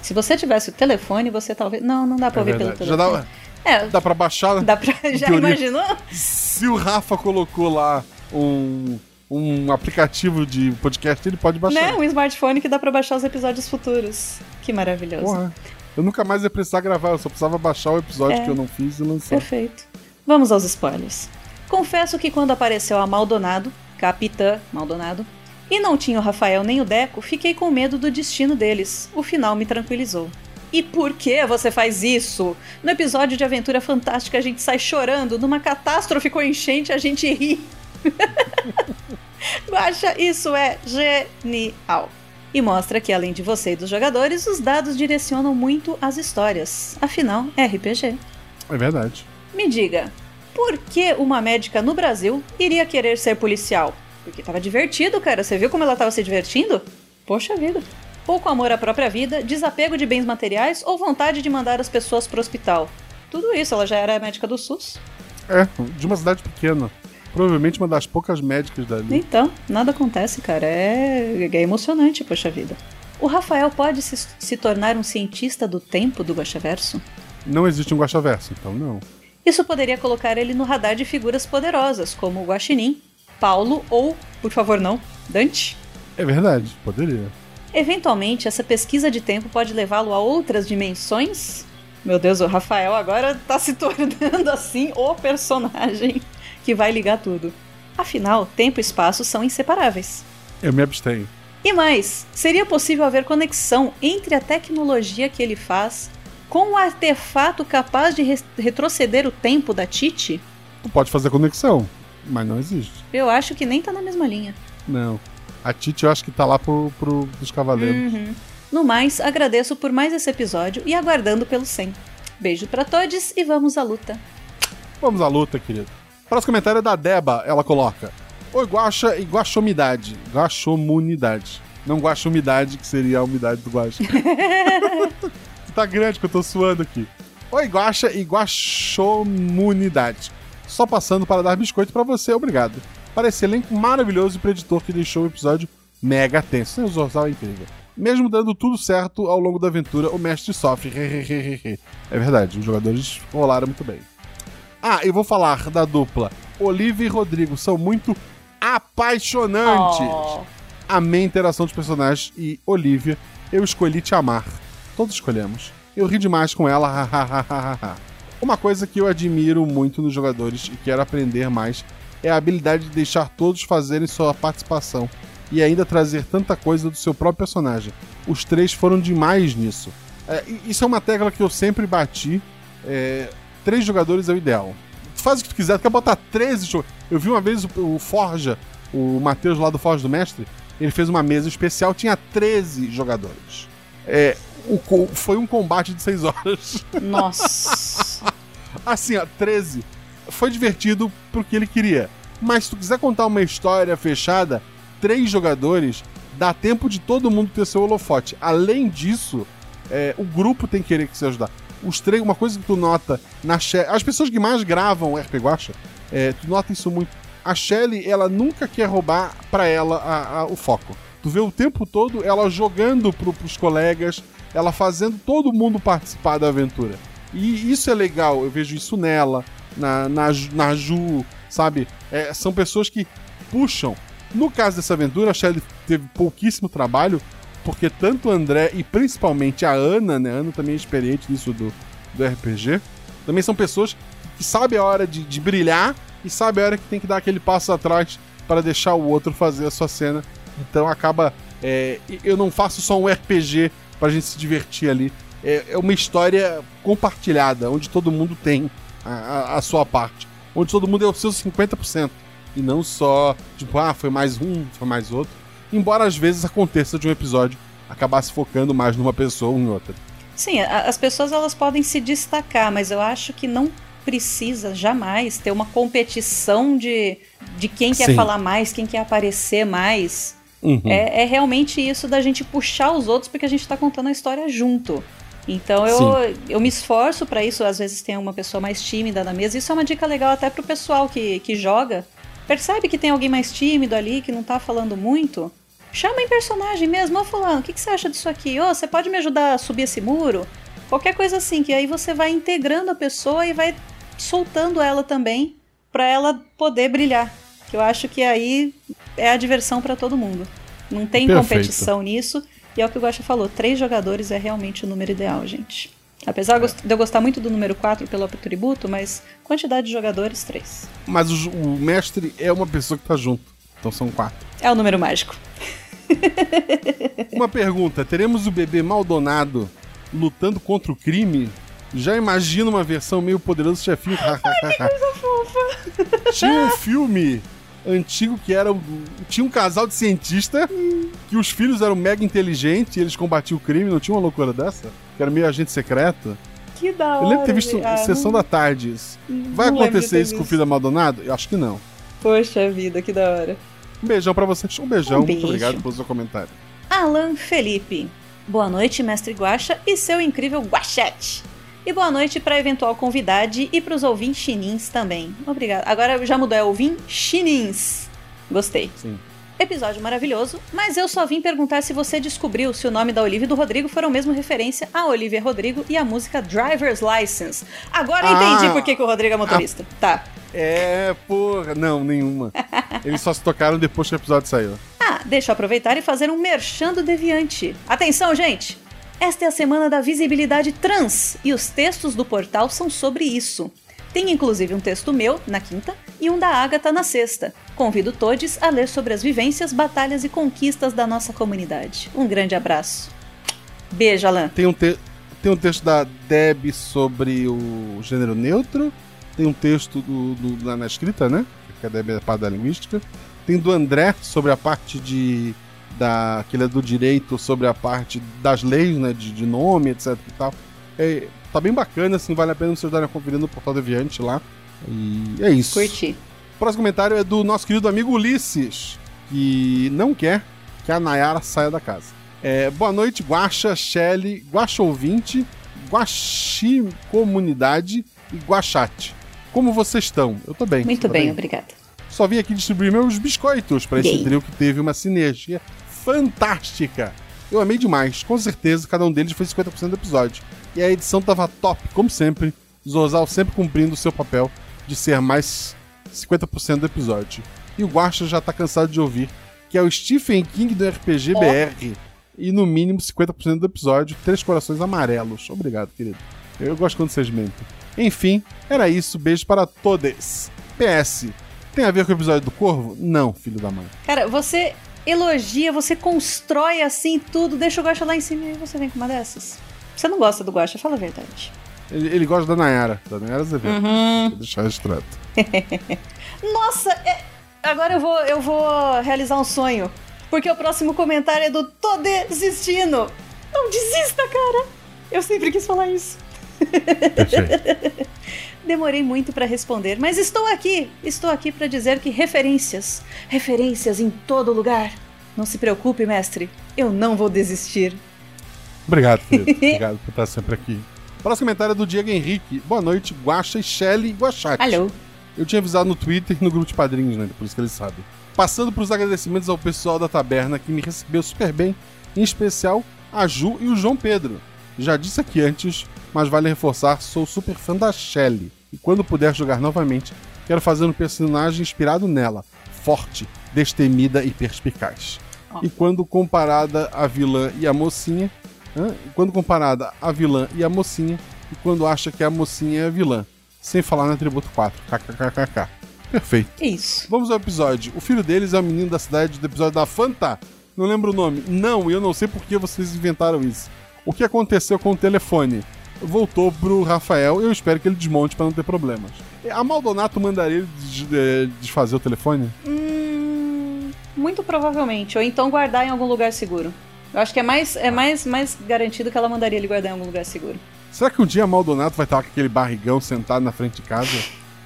Se você tivesse o telefone, você talvez. Não, não dá pra É ouvir verdade. pelo Já telefone. dá, É, dá pra baixar? dá pra. Já imaginou? Se o Rafa colocou lá um, um aplicativo de podcast, ele pode baixar. Né? Um smartphone que dá pra baixar os episódios futuros. Que maravilhoso. Porra. Eu nunca mais ia precisar gravar, eu só precisava baixar o episódio É. que eu não fiz e lançar. Perfeito. Vamos aos spoilers. Confesso que quando apareceu a Maldonado, Capitã Maldonado, e não tinha o Rafael nem o Deco, fiquei com medo do destino deles. O final me tranquilizou. E por que você faz isso? No episódio de Aventura Fantástica a gente sai chorando, numa catástrofe com enchente a gente ri. Guaxa, isso é genial. E mostra que, além de você e dos jogadores, os dados direcionam muito as histórias. Afinal, é RPG. É verdade. Me diga, por que uma médica no Brasil iria querer ser policial? Porque tava divertido, cara. Você viu como ela tava se divertindo? Poxa vida. Pouco amor à própria vida, desapego de bens materiais ou vontade de mandar as pessoas pro hospital? Tudo isso, ela já era médica do SUS. É, de uma cidade pequena. Provavelmente uma das poucas médicas dali. Então, nada acontece, cara. É, é emocionante, poxa vida. O Rafael pode se, se tornar um cientista do tempo do Guaxaverso? Não existe um Guaxaverso, então não. Isso poderia colocar ele no radar de figuras poderosas, como o Guaxinim, Paulo ou, por favor não, Dante. É verdade, poderia. Eventualmente, essa pesquisa de tempo pode levá-lo a outras dimensões? Meu Deus, o Rafael agora tá se tornando assim o personagem que vai ligar tudo. Afinal, tempo e espaço são inseparáveis. Eu me abstenho. E mais, seria possível haver conexão entre a tecnologia que ele faz com o artefato capaz de re- retroceder o tempo da Titi? Tu pode fazer conexão, mas não existe. Eu acho que nem tá na mesma linha. Não. A Titi eu acho que tá lá pro, pro, pros cavaleiros. Uhum. No mais, agradeço por mais esse episódio e aguardando pelo 100. Beijo pra todos e vamos à luta. Vamos à luta, querido. Próximo comentário é da Deba. Ela coloca: Oi, guacha e guaxomidade. Guaxomunidade. Não guaxumidade, que seria a umidade do guaxa. tá grande que eu tô suando aqui. Oi, guacha e guaxomunidade. Só passando para dar biscoito pra você, obrigado. Para esse elenco maravilhoso e pro editor que deixou o episódio mega tenso. O Zorzal é incrível. Mesmo dando tudo certo ao longo da aventura, o mestre sofre. é verdade, os jogadores rolaram muito bem. Ah, eu vou falar da dupla. Olivia e Rodrigo são muito apaixonantes. Oh. Amei a interação dos personagens e Olivia, eu escolhi te amar. Todos escolhemos. Eu ri demais com ela, hahaha. Uma coisa que eu admiro muito nos jogadores e quero aprender mais é a habilidade de deixar todos fazerem sua participação e ainda trazer tanta coisa do seu próprio personagem. Os três foram demais nisso. É, isso é uma tecla que eu sempre bati. É, três jogadores é o ideal. Tu faz o que tu quiser, tu quer botar 13 jogadores. Eu vi uma vez o, o Forja, o Matheus lá do Forja do Mestre, ele fez uma mesa especial, tinha 13 jogadores. É, o foi um combate de 6 horas. Nossa. Assim, ó, 13. Foi divertido pro que ele queria. Mas se tu quiser contar uma história fechada, três jogadores, dá tempo de todo mundo ter seu holofote. Além disso, é, o grupo tem que querer que se ajudar. Os uma coisa que tu nota na Shelly, as pessoas que mais gravam RP Guacha, é, tu nota isso muito. A Shelly, ela nunca quer roubar pra ela a- a- o foco. Tu vê o tempo todo ela jogando pro, pros colegas, ela fazendo todo mundo participar da aventura. E isso é legal, eu vejo isso nela, na, na, na Ju, sabe? É, são pessoas que puxam. No caso dessa aventura, a Shelly teve pouquíssimo trabalho, porque tanto o André e principalmente a Ana, né? A Ana também é experiente nisso do, do RPG. Também são pessoas que sabem a hora de, de brilhar e sabem a hora que tem que dar aquele passo atrás para deixar o outro fazer a sua cena. Então acaba. é, eu não faço só um RPG pra gente se divertir ali. É, é uma história compartilhada, onde todo mundo tem a, a- a sua parte. Onde todo mundo é os seus 50%. E não só, tipo, ah, foi mais um, foi mais outro. Embora às vezes aconteça de um episódio acabar se focando mais numa pessoa ou em outra. Sim, a- as pessoas elas podem se destacar, mas eu acho que não precisa jamais ter uma competição de, de quem quer Sim. falar mais, quem quer aparecer mais. Uhum. É, é realmente isso da gente puxar os outros porque a gente tá contando a história junto. Então eu, eu me esforço pra isso, às vezes tem uma pessoa mais tímida na mesa. Isso é uma dica legal até pro pessoal que, que joga. Percebe que tem alguém mais tímido ali, que não tá falando muito? Chama em personagem mesmo. Ô fulano, o que, que você acha disso aqui? Ô, você pode me ajudar a subir esse muro? Qualquer coisa assim, que aí você vai integrando a pessoa e vai soltando ela também pra ela poder brilhar. Que eu acho que aí é a diversão pra todo mundo. Não tem Perfeito. competição nisso. E é o que o Guaxa falou, três jogadores é realmente o número ideal, gente. Apesar de eu gostar muito do número 4 pelo atributo, mas quantidade de jogadores, três. Mas o, o mestre é uma pessoa que tá junto. Então são quatro. É o número mágico. Uma pergunta: teremos o bebê Maldonado lutando contra o crime? Já imagina uma versão meio poderoso chefinho. Tinha um filme antigo que era. Tinha um casal de cientista que os filhos eram mega inteligentes e eles combatiam o crime. Não tinha uma loucura dessa? Que era meio agente secreto. Que da hora. Eu lembro de ter visto ah, Sessão não- da Tarde isso. Vai não acontecer isso com o filho da Maldonado? Eu acho que não. Poxa vida, que da hora. Um beijão pra vocês. Um beijão. Um Muito obrigado pelo seu comentário. Alan Felipe. Boa noite, mestre Guaxa e seu incrível Guachete. E boa noite para eventual convidade e para os ouvintes chinins também. Obrigada. Agora já mudou, é ouvinte chinins. Gostei. Sim. Episódio maravilhoso, mas eu só vim perguntar se você descobriu se o nome da Olivia e do Rodrigo foram mesmo referência a Olivia Rodrigo e a música Driver's License. Agora eu Ah. entendi por que, que o Rodrigo é motorista. Tá. É, porra. Não, nenhuma. Eles só se tocaram depois que o episódio saiu. Ah, deixa eu aproveitar e fazer um merchando deviante. Atenção, gente! Esta é a semana da visibilidade trans e os textos do portal são sobre isso. Tem inclusive um texto meu, na quinta, e um da Agatha na sexta. Convido todos a ler sobre as vivências, batalhas e conquistas da nossa comunidade. Um grande abraço. Beijo, Alan. Tem um, te- tem um texto da Deb sobre o gênero neutro. Tem um texto do, do- na escrita, né? Que a Deb é parte da linguística. Tem do André sobre a parte de. Da, que ele é do direito, sobre a parte das leis, né? De, de nome, etc e tal. É, tá bem bacana, assim, vale a pena vocês darem uma conferida no Portal Deviante lá. E é isso. Curti. O próximo comentário é do nosso querido amigo Ulisses, que não quer que a Nayara saia da casa. É, boa noite, Guaxa, Shelly, Guaxa ouvinte, Guaxi comunidade e Guaxate. Como vocês estão? Eu tô bem. Muito tô bem, obrigada. Só vim aqui distribuir meus biscoitos para esse trio que teve uma sinergia fantástica. Eu amei demais, com certeza cada um deles foi 50% do episódio. E a edição tava top, como sempre. Zorzal sempre cumprindo o seu papel de ser mais 50% do episódio. E o Guacha já tá cansado de ouvir que é o Stephen King do RPG. BR. E no mínimo 50% do episódio, três corações amarelos. Obrigado, querido. Eu gosto quando vocês mentem. Enfim, era isso. Beijo para todos. PS. Tem a ver com o episódio do Corvo? Não, filho da mãe. Cara, você elogia, você constrói assim tudo, deixa o Guaxa lá em cima e você vem com uma dessas. Você não gosta do Guaxa, fala a verdade. Ele, ele gosta da Nayara, da Nayara Azevedo. Uhum. Vou deixar registrado. Nossa, é- agora eu vou, eu vou realizar um sonho. Porque o próximo comentário é do Tô desistindo. Não desista, cara. Eu sempre quis falar isso. Demorei muito pra responder, mas estou aqui. Estou aqui pra dizer que referências, referências em todo lugar. Não se preocupe, mestre. Eu não vou desistir. Obrigado, querido. Obrigado por estar sempre aqui. Próximo comentário é do Diego Henrique. Boa noite, Guaxa e Shelly Guachate. Alô. Eu tinha avisado no Twitter e no grupo de padrinhos, né? Por isso que eles sabem. Passando pros agradecimentos ao pessoal da taberna que me recebeu super bem, em especial a Ju e o João Pedro. Já disse aqui antes, mas vale reforçar, sou super fã da Shelly. E quando puder jogar novamente, quero fazer um personagem inspirado nela, forte, destemida e perspicaz. E quando comparada à vilã e à mocinha, E quando comparada à vilã e à mocinha, e quando acha que a mocinha é a vilã, sem falar no atributo 4, kkkk. Perfeito. Isso. Vamos ao episódio. O filho deles é o menino da cidade do episódio da Fanta. Não lembro o nome. Não, eu não sei por que vocês inventaram isso. O que aconteceu com o telefone? Voltou pro Rafael eu espero que ele desmonte pra não ter problemas. A Maldonato mandaria ele des- desfazer o telefone? Hum, muito provavelmente. Ou então guardar em algum lugar seguro. Eu acho que é mais, é mais, mais garantido que ela mandaria ele guardar em algum lugar seguro. Será que um dia a Maldonato vai estar com aquele barrigão sentado na frente de casa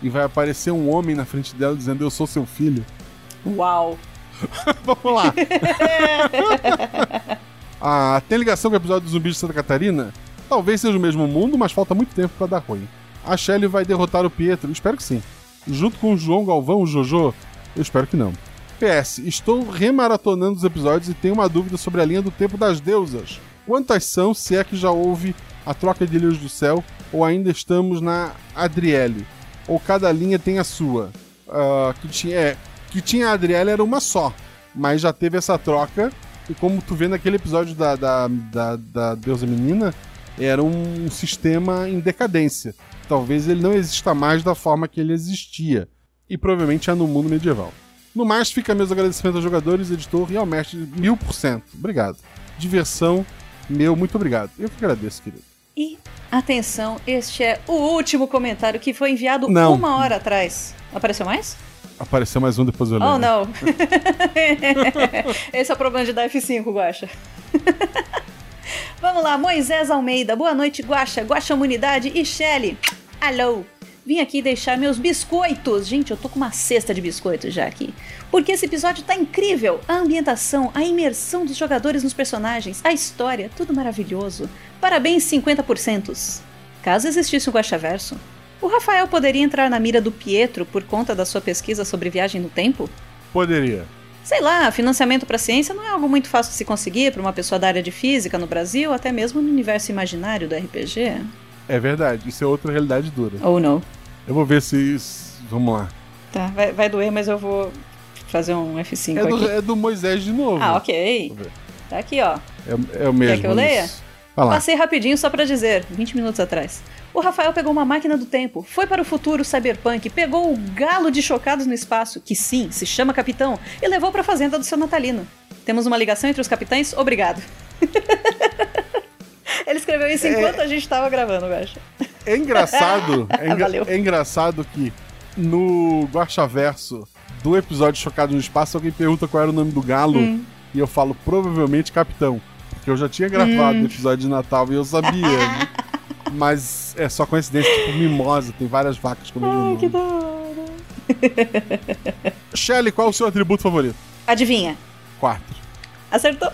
e vai aparecer um homem na frente dela dizendo eu sou seu filho? Uau. Vamos lá. ah, tem ligação com o episódio do Zumbi de Santa Catarina? Talvez seja o mesmo mundo, mas falta muito tempo pra dar ruim. A Shelly vai derrotar o Pietro? Espero que sim. Junto com o João Galvão, o Jojo? Eu espero que não. PS, estou remaratonando os episódios e tenho uma dúvida sobre a linha do tempo das deusas. Quantas são, se é que já houve a troca de ilhas do céu, ou ainda estamos na Adriele? Ou cada linha tem a sua? Ah, que, tinha, é, que tinha a Adriele era uma só, mas já teve essa troca, e como tu vê naquele episódio da, da, da, da deusa menina, era um sistema em decadência. Talvez ele não exista mais da forma que ele existia, e provavelmente é no mundo medieval. No mais, fica meus agradecimentos aos jogadores, editor e ao mestre mil por cento. Obrigado. Diversão, meu, muito obrigado. Eu que agradeço, querido. E atenção, este é o último comentário que foi enviado Não. uma hora atrás. Apareceu mais? Apareceu mais um depois eu leio. Oh, não. Esse é o problema de dar F5, Guaxa. Vamos lá, Moisés Almeida. Boa noite, Guaxa, Guaxa Humanidade e Shelly. Alô. Vim aqui deixar meus biscoitos. Gente, eu tô com uma cesta de biscoitos já aqui. Porque esse episódio tá incrível. A ambientação, a imersão dos jogadores nos personagens, a história, tudo maravilhoso. Parabéns 50%. Caso existisse um Guaxaverso, o Rafael poderia entrar na mira do Pietro por conta da sua pesquisa sobre viagem no tempo? Poderia. Sei lá, financiamento para ciência não é algo muito fácil de se conseguir para uma pessoa da área de física no Brasil, até mesmo no universo imaginário do RPG. É verdade, isso é outra realidade dura. Ou não. Eu vou ver se. Vamos lá. Tá, vai, vai doer, mas eu vou fazer um F5 É do, é do Moisés de novo. Ah, ok. Tá aqui, ó. É, é o mesmo. Quer que eu leia? isso. Passei rapidinho só pra dizer, 20 minutos atrás. O Rafael pegou uma máquina do tempo, foi para o futuro cyberpunk, pegou o galo de chocados no espaço, que sim, se chama capitão, e levou pra fazenda do seu natalino. Temos uma ligação entre os capitães? Obrigado. Ele escreveu isso enquanto a gente tava gravando, eu acho. É engraçado. É, engra- Valeu. é engraçado que no Guaxaverso do episódio Chocado no Espaço, alguém pergunta qual era o nome do galo. Hum. E eu falo, provavelmente Capitão. Porque eu já tinha gravado Hum. o episódio de Natal e eu sabia. né? Mas é só coincidência, tipo mimosa, tem várias vacas com o mesmo Ai, que nome. da hora. Shelly, qual é o seu atributo favorito? Adivinha? Quatro. Acertou.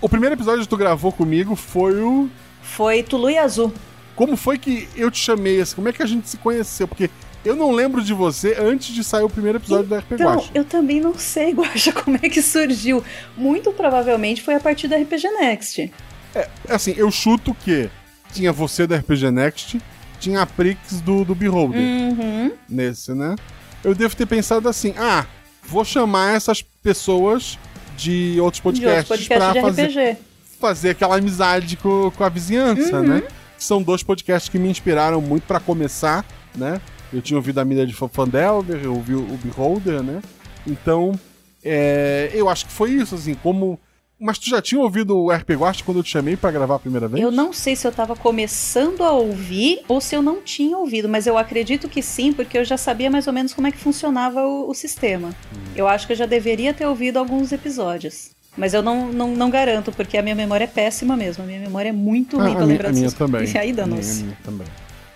O primeiro episódio que tu gravou comigo foi o. Foi Tulu e Azul. Como foi que eu te chamei? assim? Como é que a gente se conheceu? Porque eu não lembro de você antes de sair o primeiro episódio do RP Então, Guacha. eu também não sei, Guaxa, como é que surgiu. Muito provavelmente foi a partir da RPG Next. É, assim, eu chuto que tinha você do RPG Next, tinha a Prix do, do Beholder Uhum. nesse, né? Eu devo ter pensado assim: ah, vou chamar essas pessoas de outros De podcasts, outros podcasts de pra fazer, RPG. fazer aquela amizade com, com a vizinhança, Uhum. né? São dois podcasts que me inspiraram muito pra começar, né? Eu tinha ouvido a mídia de Fandelver, eu ouvi o Beholder, né? Então, é, eu acho que foi isso, assim, como. Mas tu já tinha ouvido o RP Guacha quando eu te chamei pra gravar a primeira vez? Eu não sei se eu tava começando a ouvir ou se eu não tinha ouvido, mas eu acredito que sim, porque eu já sabia mais ou menos como é que funcionava o, o sistema. Hum. Eu acho que eu já deveria ter ouvido alguns episódios. Mas eu não, não, não garanto, porque a minha memória é péssima mesmo. A minha memória é muito ruim Ah, pra a minha, lembrar a minha também. E aí A minha- danos. a minha também.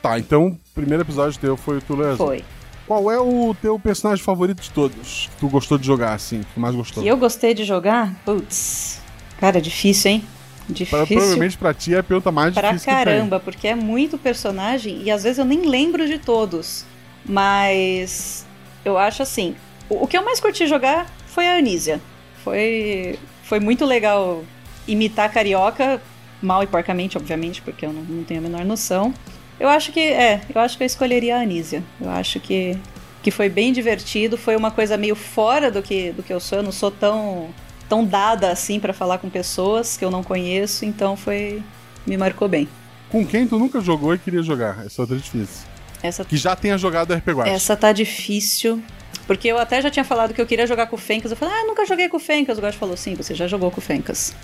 Tá, então o primeiro episódio teu foi o Tulu Azul. Foi. Qual é o teu personagem favorito de todos? Que tu gostou de jogar, assim, que mais gostou? Que eu gostei de jogar? Putz. Cara, difícil, hein? Pra- Difícil provavelmente pra ti é a pergunta mais pra difícil tem. caramba, porque é muito personagem e às vezes eu nem lembro de todos. Mas eu acho assim, o, o que eu mais curti jogar foi a Anísia. Foi, foi muito legal imitar carioca, mal e porcamente, obviamente, porque eu não, não tenho a menor noção. Eu acho que, é, eu acho que eu escolheria a Anísia. Eu acho que, que foi bem divertido, foi uma coisa meio fora do que, do que eu sou, eu não sou tão, tão dada assim pra falar com pessoas que eu não conheço, então foi, me marcou bem. Com quem tu nunca jogou e queria jogar? Essa é outra difícil. Essa Que já tenha jogado RPG Watch. Essa tá difícil. Porque eu até já tinha falado que eu queria jogar com o Fencas. Eu falei, ah, eu nunca joguei com o Fencas. O Gosto falou, sim, você já jogou com o Fencas.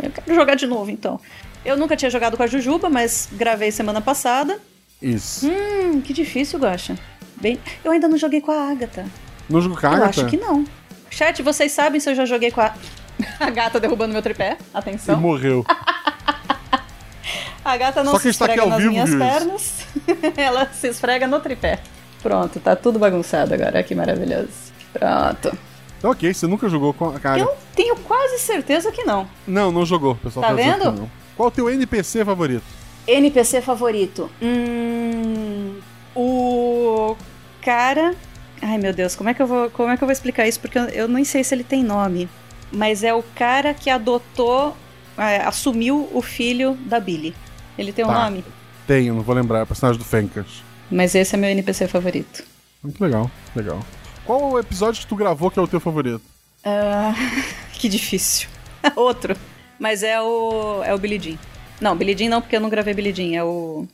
Eu quero jogar de novo, então. Eu nunca tinha jogado com a Jujuba, mas gravei semana passada. Isso. Hum, que difícil, Gosta. Bem... Eu ainda não joguei com a Agatha. Não jogou com a Eu Agatha? acho que não. Chat, vocês sabem se eu já joguei com a... A gata derrubando meu tripé. E Atenção. morreu. A gata não Só que se esfrega nas vivo, minhas viu pernas. Ela se esfrega no tripé. Pronto, tá tudo bagunçado agora. Que maravilhoso. Pronto. Então, ok, você nunca jogou com a cara. Eu tenho quase certeza que não. Não, não jogou, pessoal. Tá vendo? Qual o teu NPC favorito? NPC favorito. Hum, o cara. Ai meu Deus, como é que eu vou, como é que eu vou explicar isso? Porque eu, eu nem sei se ele tem nome. Mas é o cara que adotou, é, assumiu o filho da Billy. Ele tem um Tá. nome. Tenho, não vou lembrar, é o personagem do Fencas. Mas esse é meu NPC favorito. Muito legal, legal. Qual o episódio que tu gravou que é o teu favorito? Ah, que difícil. Outro. Mas é o. É o Billy Jean. Não, Billy Jean não, porque eu não gravei Billy Jean. É o.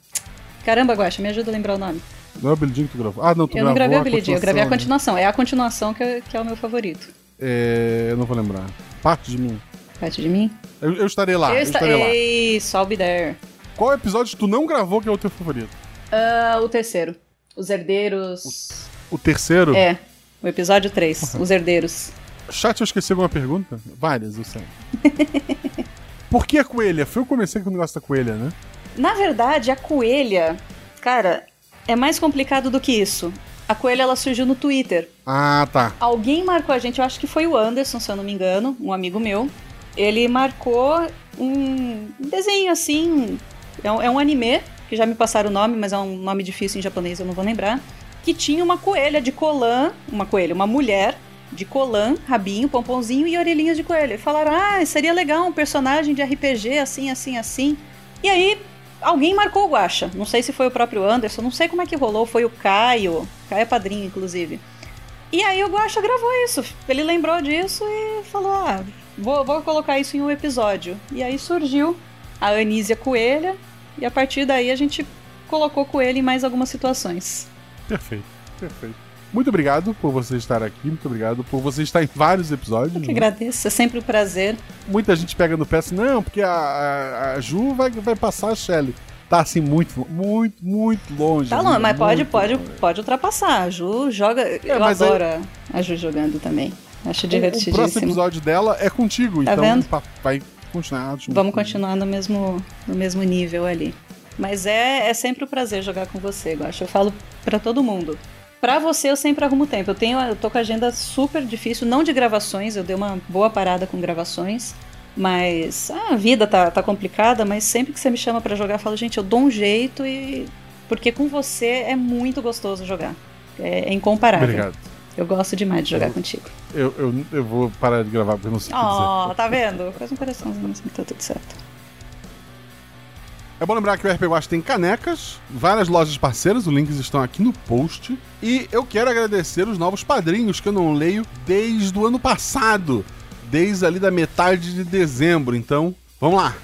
Caramba, Guaxa, me ajuda a lembrar o nome. Não é o Billy Jean que tu gravou? Ah, não, tu eu não gravou gravei a o Billy Jean, eu gravei a continuação, continuação. É a continuação que, é- que é o meu favorito. né? É, eu não vou lembrar. Parte de mim. Parte de mim? Eu, eu estarei lá, eu, eu esta- estarei lá. I'll be there. Qual episódio que tu não gravou que é o teu favorito? Ah, o terceiro. Os herdeiros. O terceiro? É, o episódio 3. Os herdeiros. Chat, eu esqueci alguma pergunta? Várias, eu sei. Por que a coelha? Foi eu que comecei com o negócio da coelha, né? Na verdade, a coelha. Cara, é mais complicado do que isso. A coelha ela surgiu no Twitter. Ah, tá. Alguém marcou a gente, eu acho que foi o Anderson, se eu não me engano, um amigo meu. Ele marcou um desenho assim. É um, é um anime, que já me passaram o nome, mas é um nome difícil em japonês, eu não vou lembrar. Que tinha uma coelha de colã, uma coelha, uma mulher de colã, rabinho, pomponzinho e orelhinhas de coelho. E falaram: ah, seria legal um personagem de RPG assim, assim, assim. E aí, alguém marcou o Guacha. Não sei se foi o próprio Anderson, não sei como é que rolou, foi o Caio. Caio é padrinho, inclusive. E aí o Guacha gravou isso. Ele lembrou disso e falou: ah, vou, vou colocar isso em um episódio. E aí surgiu a Anísia Coelha, e a partir daí a gente colocou Coelho em mais algumas situações. Perfeito, perfeito. Muito obrigado por você estar aqui, muito obrigado por você estar em vários episódios. Eu que né? agradeço, é sempre um prazer. Muita gente pega no pé assim, não, porque a, a, a Ju vai, vai passar a Shelly. Tá assim, muito, muito, muito longe. Tá longe, mas pode, pode, longe. pode ultrapassar. A Ju joga. eu mas aí- adoro a- Ju jogando também. Acho O, o divertidíssimo. próximo episódio dela é contigo, Tá então vendo? vai continuar. junto. Vamos continuar no mesmo, no mesmo nível ali. Mas é, é sempre um prazer jogar com você, eu acho. Eu falo pra todo mundo. Pra você eu sempre arrumo tempo. Eu tenho, eu tô com a agenda super difícil, não de gravações, eu dei uma boa parada com gravações, mas ah, a vida tá, tá complicada, mas sempre que você me chama pra jogar, eu falo, gente, eu dou um jeito e porque com você é muito gostoso jogar. É, é incomparável. Obrigado. Eu gosto demais de jogar Eu- contigo. Eu, eu, eu vou parar de gravar porque eu não sei o que tá vendo? Faz um coraçãozinho assim, tá tudo certo. É bom lembrar que o RP Watch tem canecas, várias lojas parceiras, os links estão aqui no post. E eu quero agradecer os novos padrinhos que eu não leio desde o ano passado, desde ali da metade de dezembro. Então, vamos lá.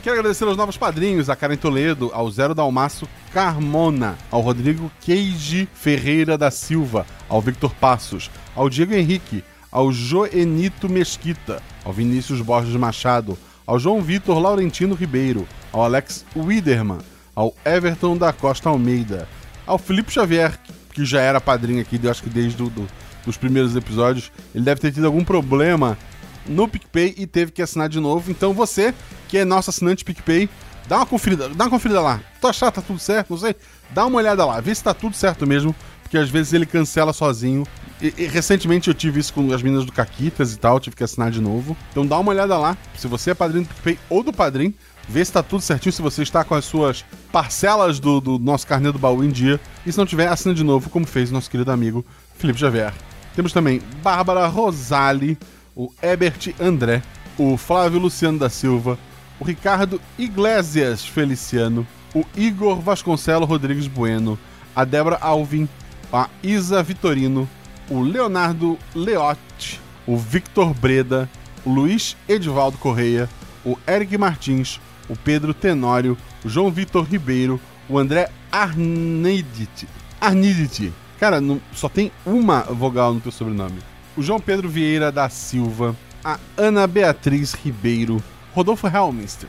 Quero agradecer aos novos padrinhos, a Karen Toledo, ao Zero Dalmaço Carmona, ao Rodrigo Keiji Ferreira da Silva, ao Victor Passos, ao Diego Henrique, ao Joenito Mesquita, ao Vinícius Borges Machado, ao João Vitor Laurentino Ribeiro, ao Alex Widerman, ao Everton da Costa Almeida, ao Felipe Xavier, que já era padrinho aqui, eu acho que desde do, do- os primeiros episódios. Ele deve ter tido algum problema no PicPay e teve que assinar de novo. Então você, que é nosso assinante PicPay, dá uma conferida, dá uma conferida lá. Tu achar tá tudo certo, não sei? Dá uma olhada lá, vê se tá tudo certo mesmo, porque às vezes ele cancela sozinho. E, e recentemente eu tive isso com as meninas do Caquitas e tal, tive que assinar de novo. Então dá uma olhada lá. Se você é padrinho do PicPay ou do padrinho, vê se tá tudo certinho, se você está com as suas parcelas do, do nosso carnê do baú em dia. E se não tiver, assina de novo, como fez nosso querido amigo Felipe Xavier. Temos também Bárbara Rosali, o Ebert André, o Flávio Luciano da Silva, Ricardo Iglesias Feliciano, o Igor Vasconcelo Rodrigues Bueno, a Débora Alvin, a Isa Vitorino, o Leonardo Leotti, o Victor Breda, o Luiz Edivaldo Correia, o Eric Martins, o Pedro Tenório, o João Vitor Ribeiro, o André Arnidit. Arnidit. Cara, não- só tem uma vogal no teu sobrenome. O João Pedro Vieira da Silva, a Ana Beatriz Ribeiro, Rodolfo Helminster.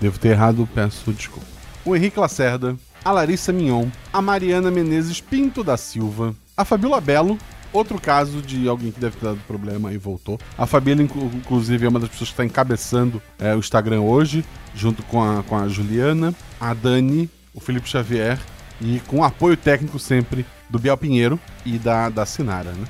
Devo ter errado, peço desculpa. O Henrique Lacerda, a Larissa Mignon, a Mariana Menezes Pinto da Silva, a Fabiola Belo, outro caso de alguém que deve ter dado problema e voltou. A Fabiola, inclu- inclusive, é uma das pessoas que está encabeçando é, o Instagram hoje, junto com a, com a Juliana, a Dani, o Felipe Xavier e com apoio técnico sempre do Biel Pinheiro e da, da Sinara, né?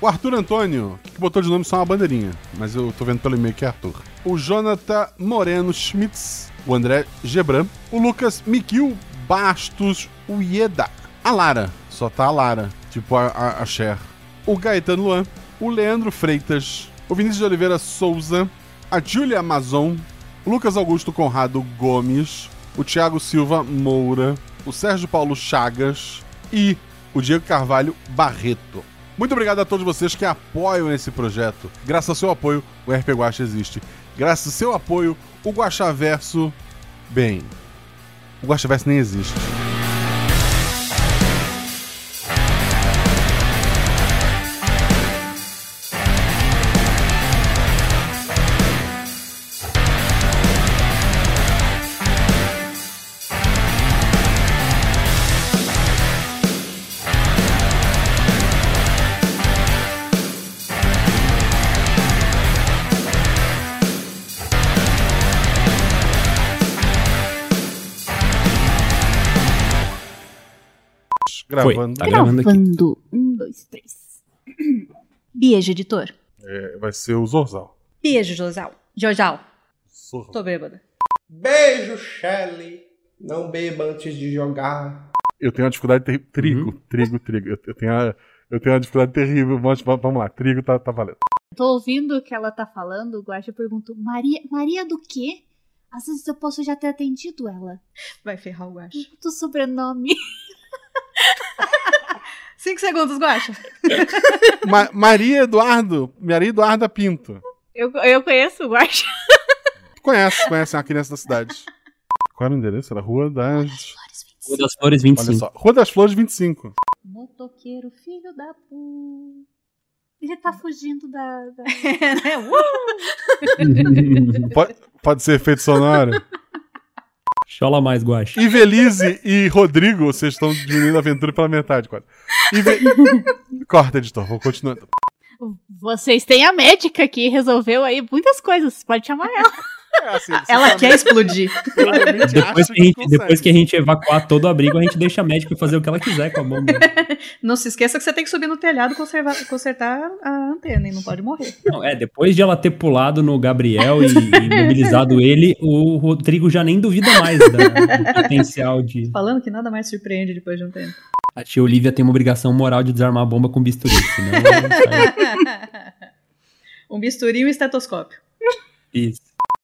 O Arthur Antônio, que botou de nome só uma bandeirinha, mas eu tô vendo pelo e-mail que é Arthur. O Jonathan Moreno Schmitz, o André Gebran, o Lucas Mikil Bastos Ueda, a Lara, só tá a Lara, tipo a, a, a Cher. O Gaetano Luan, o Leandro Freitas, o Vinícius de Oliveira Souza, a Júlia Amazon, o Lucas Augusto Conrado Gomes, o Thiago Silva Moura, o Sérgio Paulo Chagas e o Diego Carvalho Barreto. Muito obrigado a todos vocês que apoiam esse projeto. Graças ao seu apoio, o RP Guacha existe. Graças ao seu apoio, o Guaxaverso... Bem, o Guaxaverso nem existe. Gravando. Tá gravando aqui. Gravando. Um, dois, três. Beijo, editor. É, vai ser o Zorzal. Beijo, Josal. Jojal. Zorzal. Tô bêbada. Beijo, Shelly. Não beba antes de jogar. Eu tenho uma dificuldade terrível. Trigo, trigo, trigo. Eu, eu tenho uma, eu tenho uma dificuldade terrível. Vamos, vamos lá, trigo tá, tá valendo. Tô ouvindo o que ela tá falando, o Guaxa perguntou, Maria, Maria do quê? Às vezes eu posso já ter atendido ela. Vai ferrar o Guaxa. Do sobrenome. Cinco segundos, Guaxa. Ma- Maria Eduardo, Maria Eduarda Pinto. Eu, eu conheço o. Tu conhece, conhece uma criança da cidade. Qual era o endereço? Era Rua das. Rua das Flores Olha 25. só, Rua das Flores 25. Motoqueiro, filho da pu. Ele tá fugindo da. da... Né? Uh! Pode, pode ser efeito sonoro? Chola mais, Guache. Ivelise e Rodrigo, vocês estão diminuindo a aventura pela metade, quase. Ive... Corta, editor, vou continuar. Vocês têm a médica que resolveu aí muitas coisas. Pode chamar ela. É assim, Ela quer explodir. Depois acha que, a gente, depois que a gente evacuar todo o abrigo, a gente deixa a médica fazer o que ela quiser com a bomba. Não se esqueça que você tem que subir no telhado e conservar- consertar a antena e não pode morrer. Não, é, depois de ela ter pulado no Gabriel e, e mobilizado ele, o Rodrigo já nem duvida mais da- do potencial de. Falando que nada mais surpreende depois de um tempo. A tia Olivia tem uma obrigação moral de desarmar a bomba com bisturi, senão. sai- um bisturi e um estetoscópio. Isso.